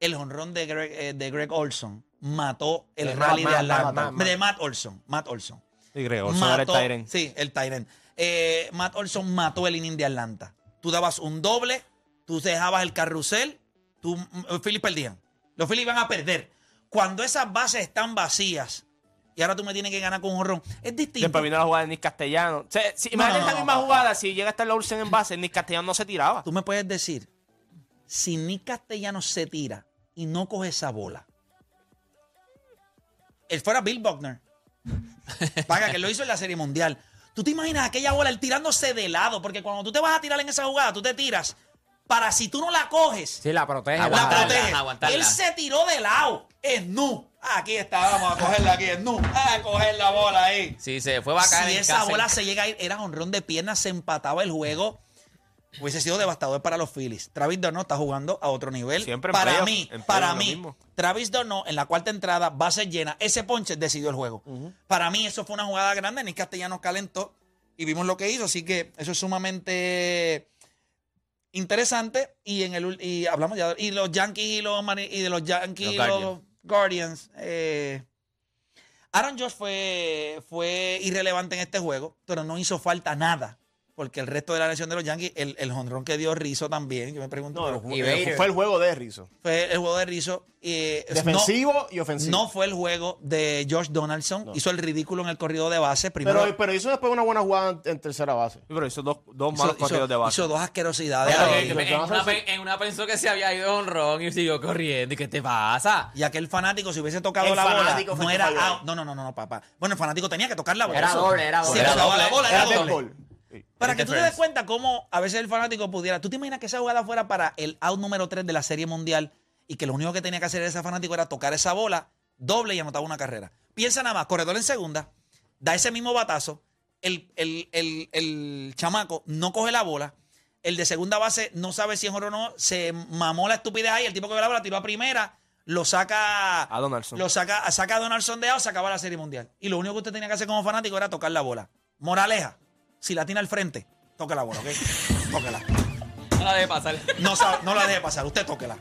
[SPEAKER 2] el jonrón de Greg, eh, de Greg Olson mató el
[SPEAKER 5] De
[SPEAKER 2] rally
[SPEAKER 5] Matt-
[SPEAKER 2] de Atlanta.
[SPEAKER 5] Matt- Matt-
[SPEAKER 2] de Matt Olson. Matt Olson.
[SPEAKER 6] Sí, creo. Olson era el.
[SPEAKER 2] Sí, Tyrant. Eh, Matt Olson mató el inning de Atlanta. Tú dabas un doble, tú dejabas el carrusel, tú, Phillies perdían. Los Phillies iban a perder. Cuando esas bases están vacías y ahora tú me tienes que ganar con un honrón, es distinto.
[SPEAKER 6] Después vino la jugada de Nick Castellano. O sea, si,
[SPEAKER 2] No,
[SPEAKER 6] imagínate
[SPEAKER 2] no,
[SPEAKER 6] esta
[SPEAKER 2] no,
[SPEAKER 6] misma
[SPEAKER 2] no.
[SPEAKER 6] jugada, si llega a estar la Olsen en base, Nick Castellano no se tiraba.
[SPEAKER 2] Tú me puedes decir, si Nick Castellanos se tira y no coge esa bola, él fuera Bill Buckner. Paga, que lo hizo en la Serie Mundial. ¿Tú te imaginas aquella bola, él tirándose de lado? Porque cuando tú te vas a tirar en esa jugada, tú te tiras para si tú no la coges,
[SPEAKER 5] Sí, la protege.
[SPEAKER 2] la
[SPEAKER 3] aguantarla.
[SPEAKER 2] Él se tiró de lado. Es nu. Aquí está, vamos a cogerla aquí, es nu. A coger la bola ahí.
[SPEAKER 3] Sí, se fue bacán.
[SPEAKER 2] Si
[SPEAKER 3] en
[SPEAKER 2] esa
[SPEAKER 3] casa.
[SPEAKER 2] bola se llega a ir, era honrón de piernas, se empataba el juego. Hubiese sido devastador para los Phillies. Travis Darno está jugando a otro nivel.
[SPEAKER 6] Siempre
[SPEAKER 2] para
[SPEAKER 6] playoff,
[SPEAKER 2] mí, para mí,
[SPEAKER 6] mismo.
[SPEAKER 2] Travis Darno en la cuarta entrada, base llena, ese ponche decidió el juego. Para mí eso fue una jugada grande. Nick Castellanos calentó y vimos lo que hizo. Así que eso es sumamente interesante. Y en el y hablamos ya y los Yankees y los y de los Yankees
[SPEAKER 3] Los
[SPEAKER 2] y los
[SPEAKER 3] Guardians.
[SPEAKER 2] Guardians. eh, Aaron Josh fue, fue irrelevante en este juego, pero no hizo falta nada. Porque el resto de la lesión de los Yankees, el, el jonrón que dio Rizzo también, yo me pregunto,
[SPEAKER 4] No,
[SPEAKER 2] pero
[SPEAKER 4] el-
[SPEAKER 5] Y Bader.
[SPEAKER 4] fue el juego de Rizzo.
[SPEAKER 2] fue el juego de Rizzo. eh,
[SPEAKER 4] Defensivo
[SPEAKER 2] no-
[SPEAKER 4] y ofensivo.
[SPEAKER 2] No fue el juego de Josh Donaldson. Hizo el ridículo en el corrido de base. Primero,
[SPEAKER 4] pero, pero hizo después una buena jugada en, en tercera base.
[SPEAKER 6] Pero hizo dos, dos
[SPEAKER 2] hizo,
[SPEAKER 6] malos
[SPEAKER 2] hizo-
[SPEAKER 6] corridos de base.
[SPEAKER 2] hizo dos asquerosidades.
[SPEAKER 3] Pero en, una, pe- en una pensó que se había ido un ron y siguió corriendo. ¿Y qué te pasa?
[SPEAKER 2] Y aquel fanático, si hubiese tocado
[SPEAKER 4] El
[SPEAKER 2] la bola, no era out. No, no, no, papá. Bueno, el fanático tenía que tocar la bola.
[SPEAKER 5] Era doble, era
[SPEAKER 2] Si
[SPEAKER 5] doble.
[SPEAKER 3] Era
[SPEAKER 2] tocaba
[SPEAKER 3] doble.
[SPEAKER 2] la bola,
[SPEAKER 4] Era
[SPEAKER 2] era
[SPEAKER 4] dead
[SPEAKER 2] doble. Para que tú te des cuenta cómo a veces el fanático pudiera. ¿Tú te imaginas que esa jugada fuera para el out número 3 de la Serie Mundial y que lo único que tenía que hacer ese fanático era tocar esa bola, doble y anotaba una carrera? Piensa nada más, corredor en segunda, da ese mismo batazo, el, el- el- el chamaco no coge la bola, el de segunda base no sabe si es oro o no, se mamó la estupidez ahí, el tipo que ve la bola tiró a primera, lo saca
[SPEAKER 6] A Donaldson.
[SPEAKER 2] lo saca, saca a Donaldson de out, se acaba la Serie Mundial. Y lo único que usted tenía que hacer como fanático era tocar la bola. Moraleja, si la tiene al frente, toque la bola, ¿ok? Tóquela.
[SPEAKER 3] No la deje pasar.
[SPEAKER 2] No, no la deje pasar, usted tóquela.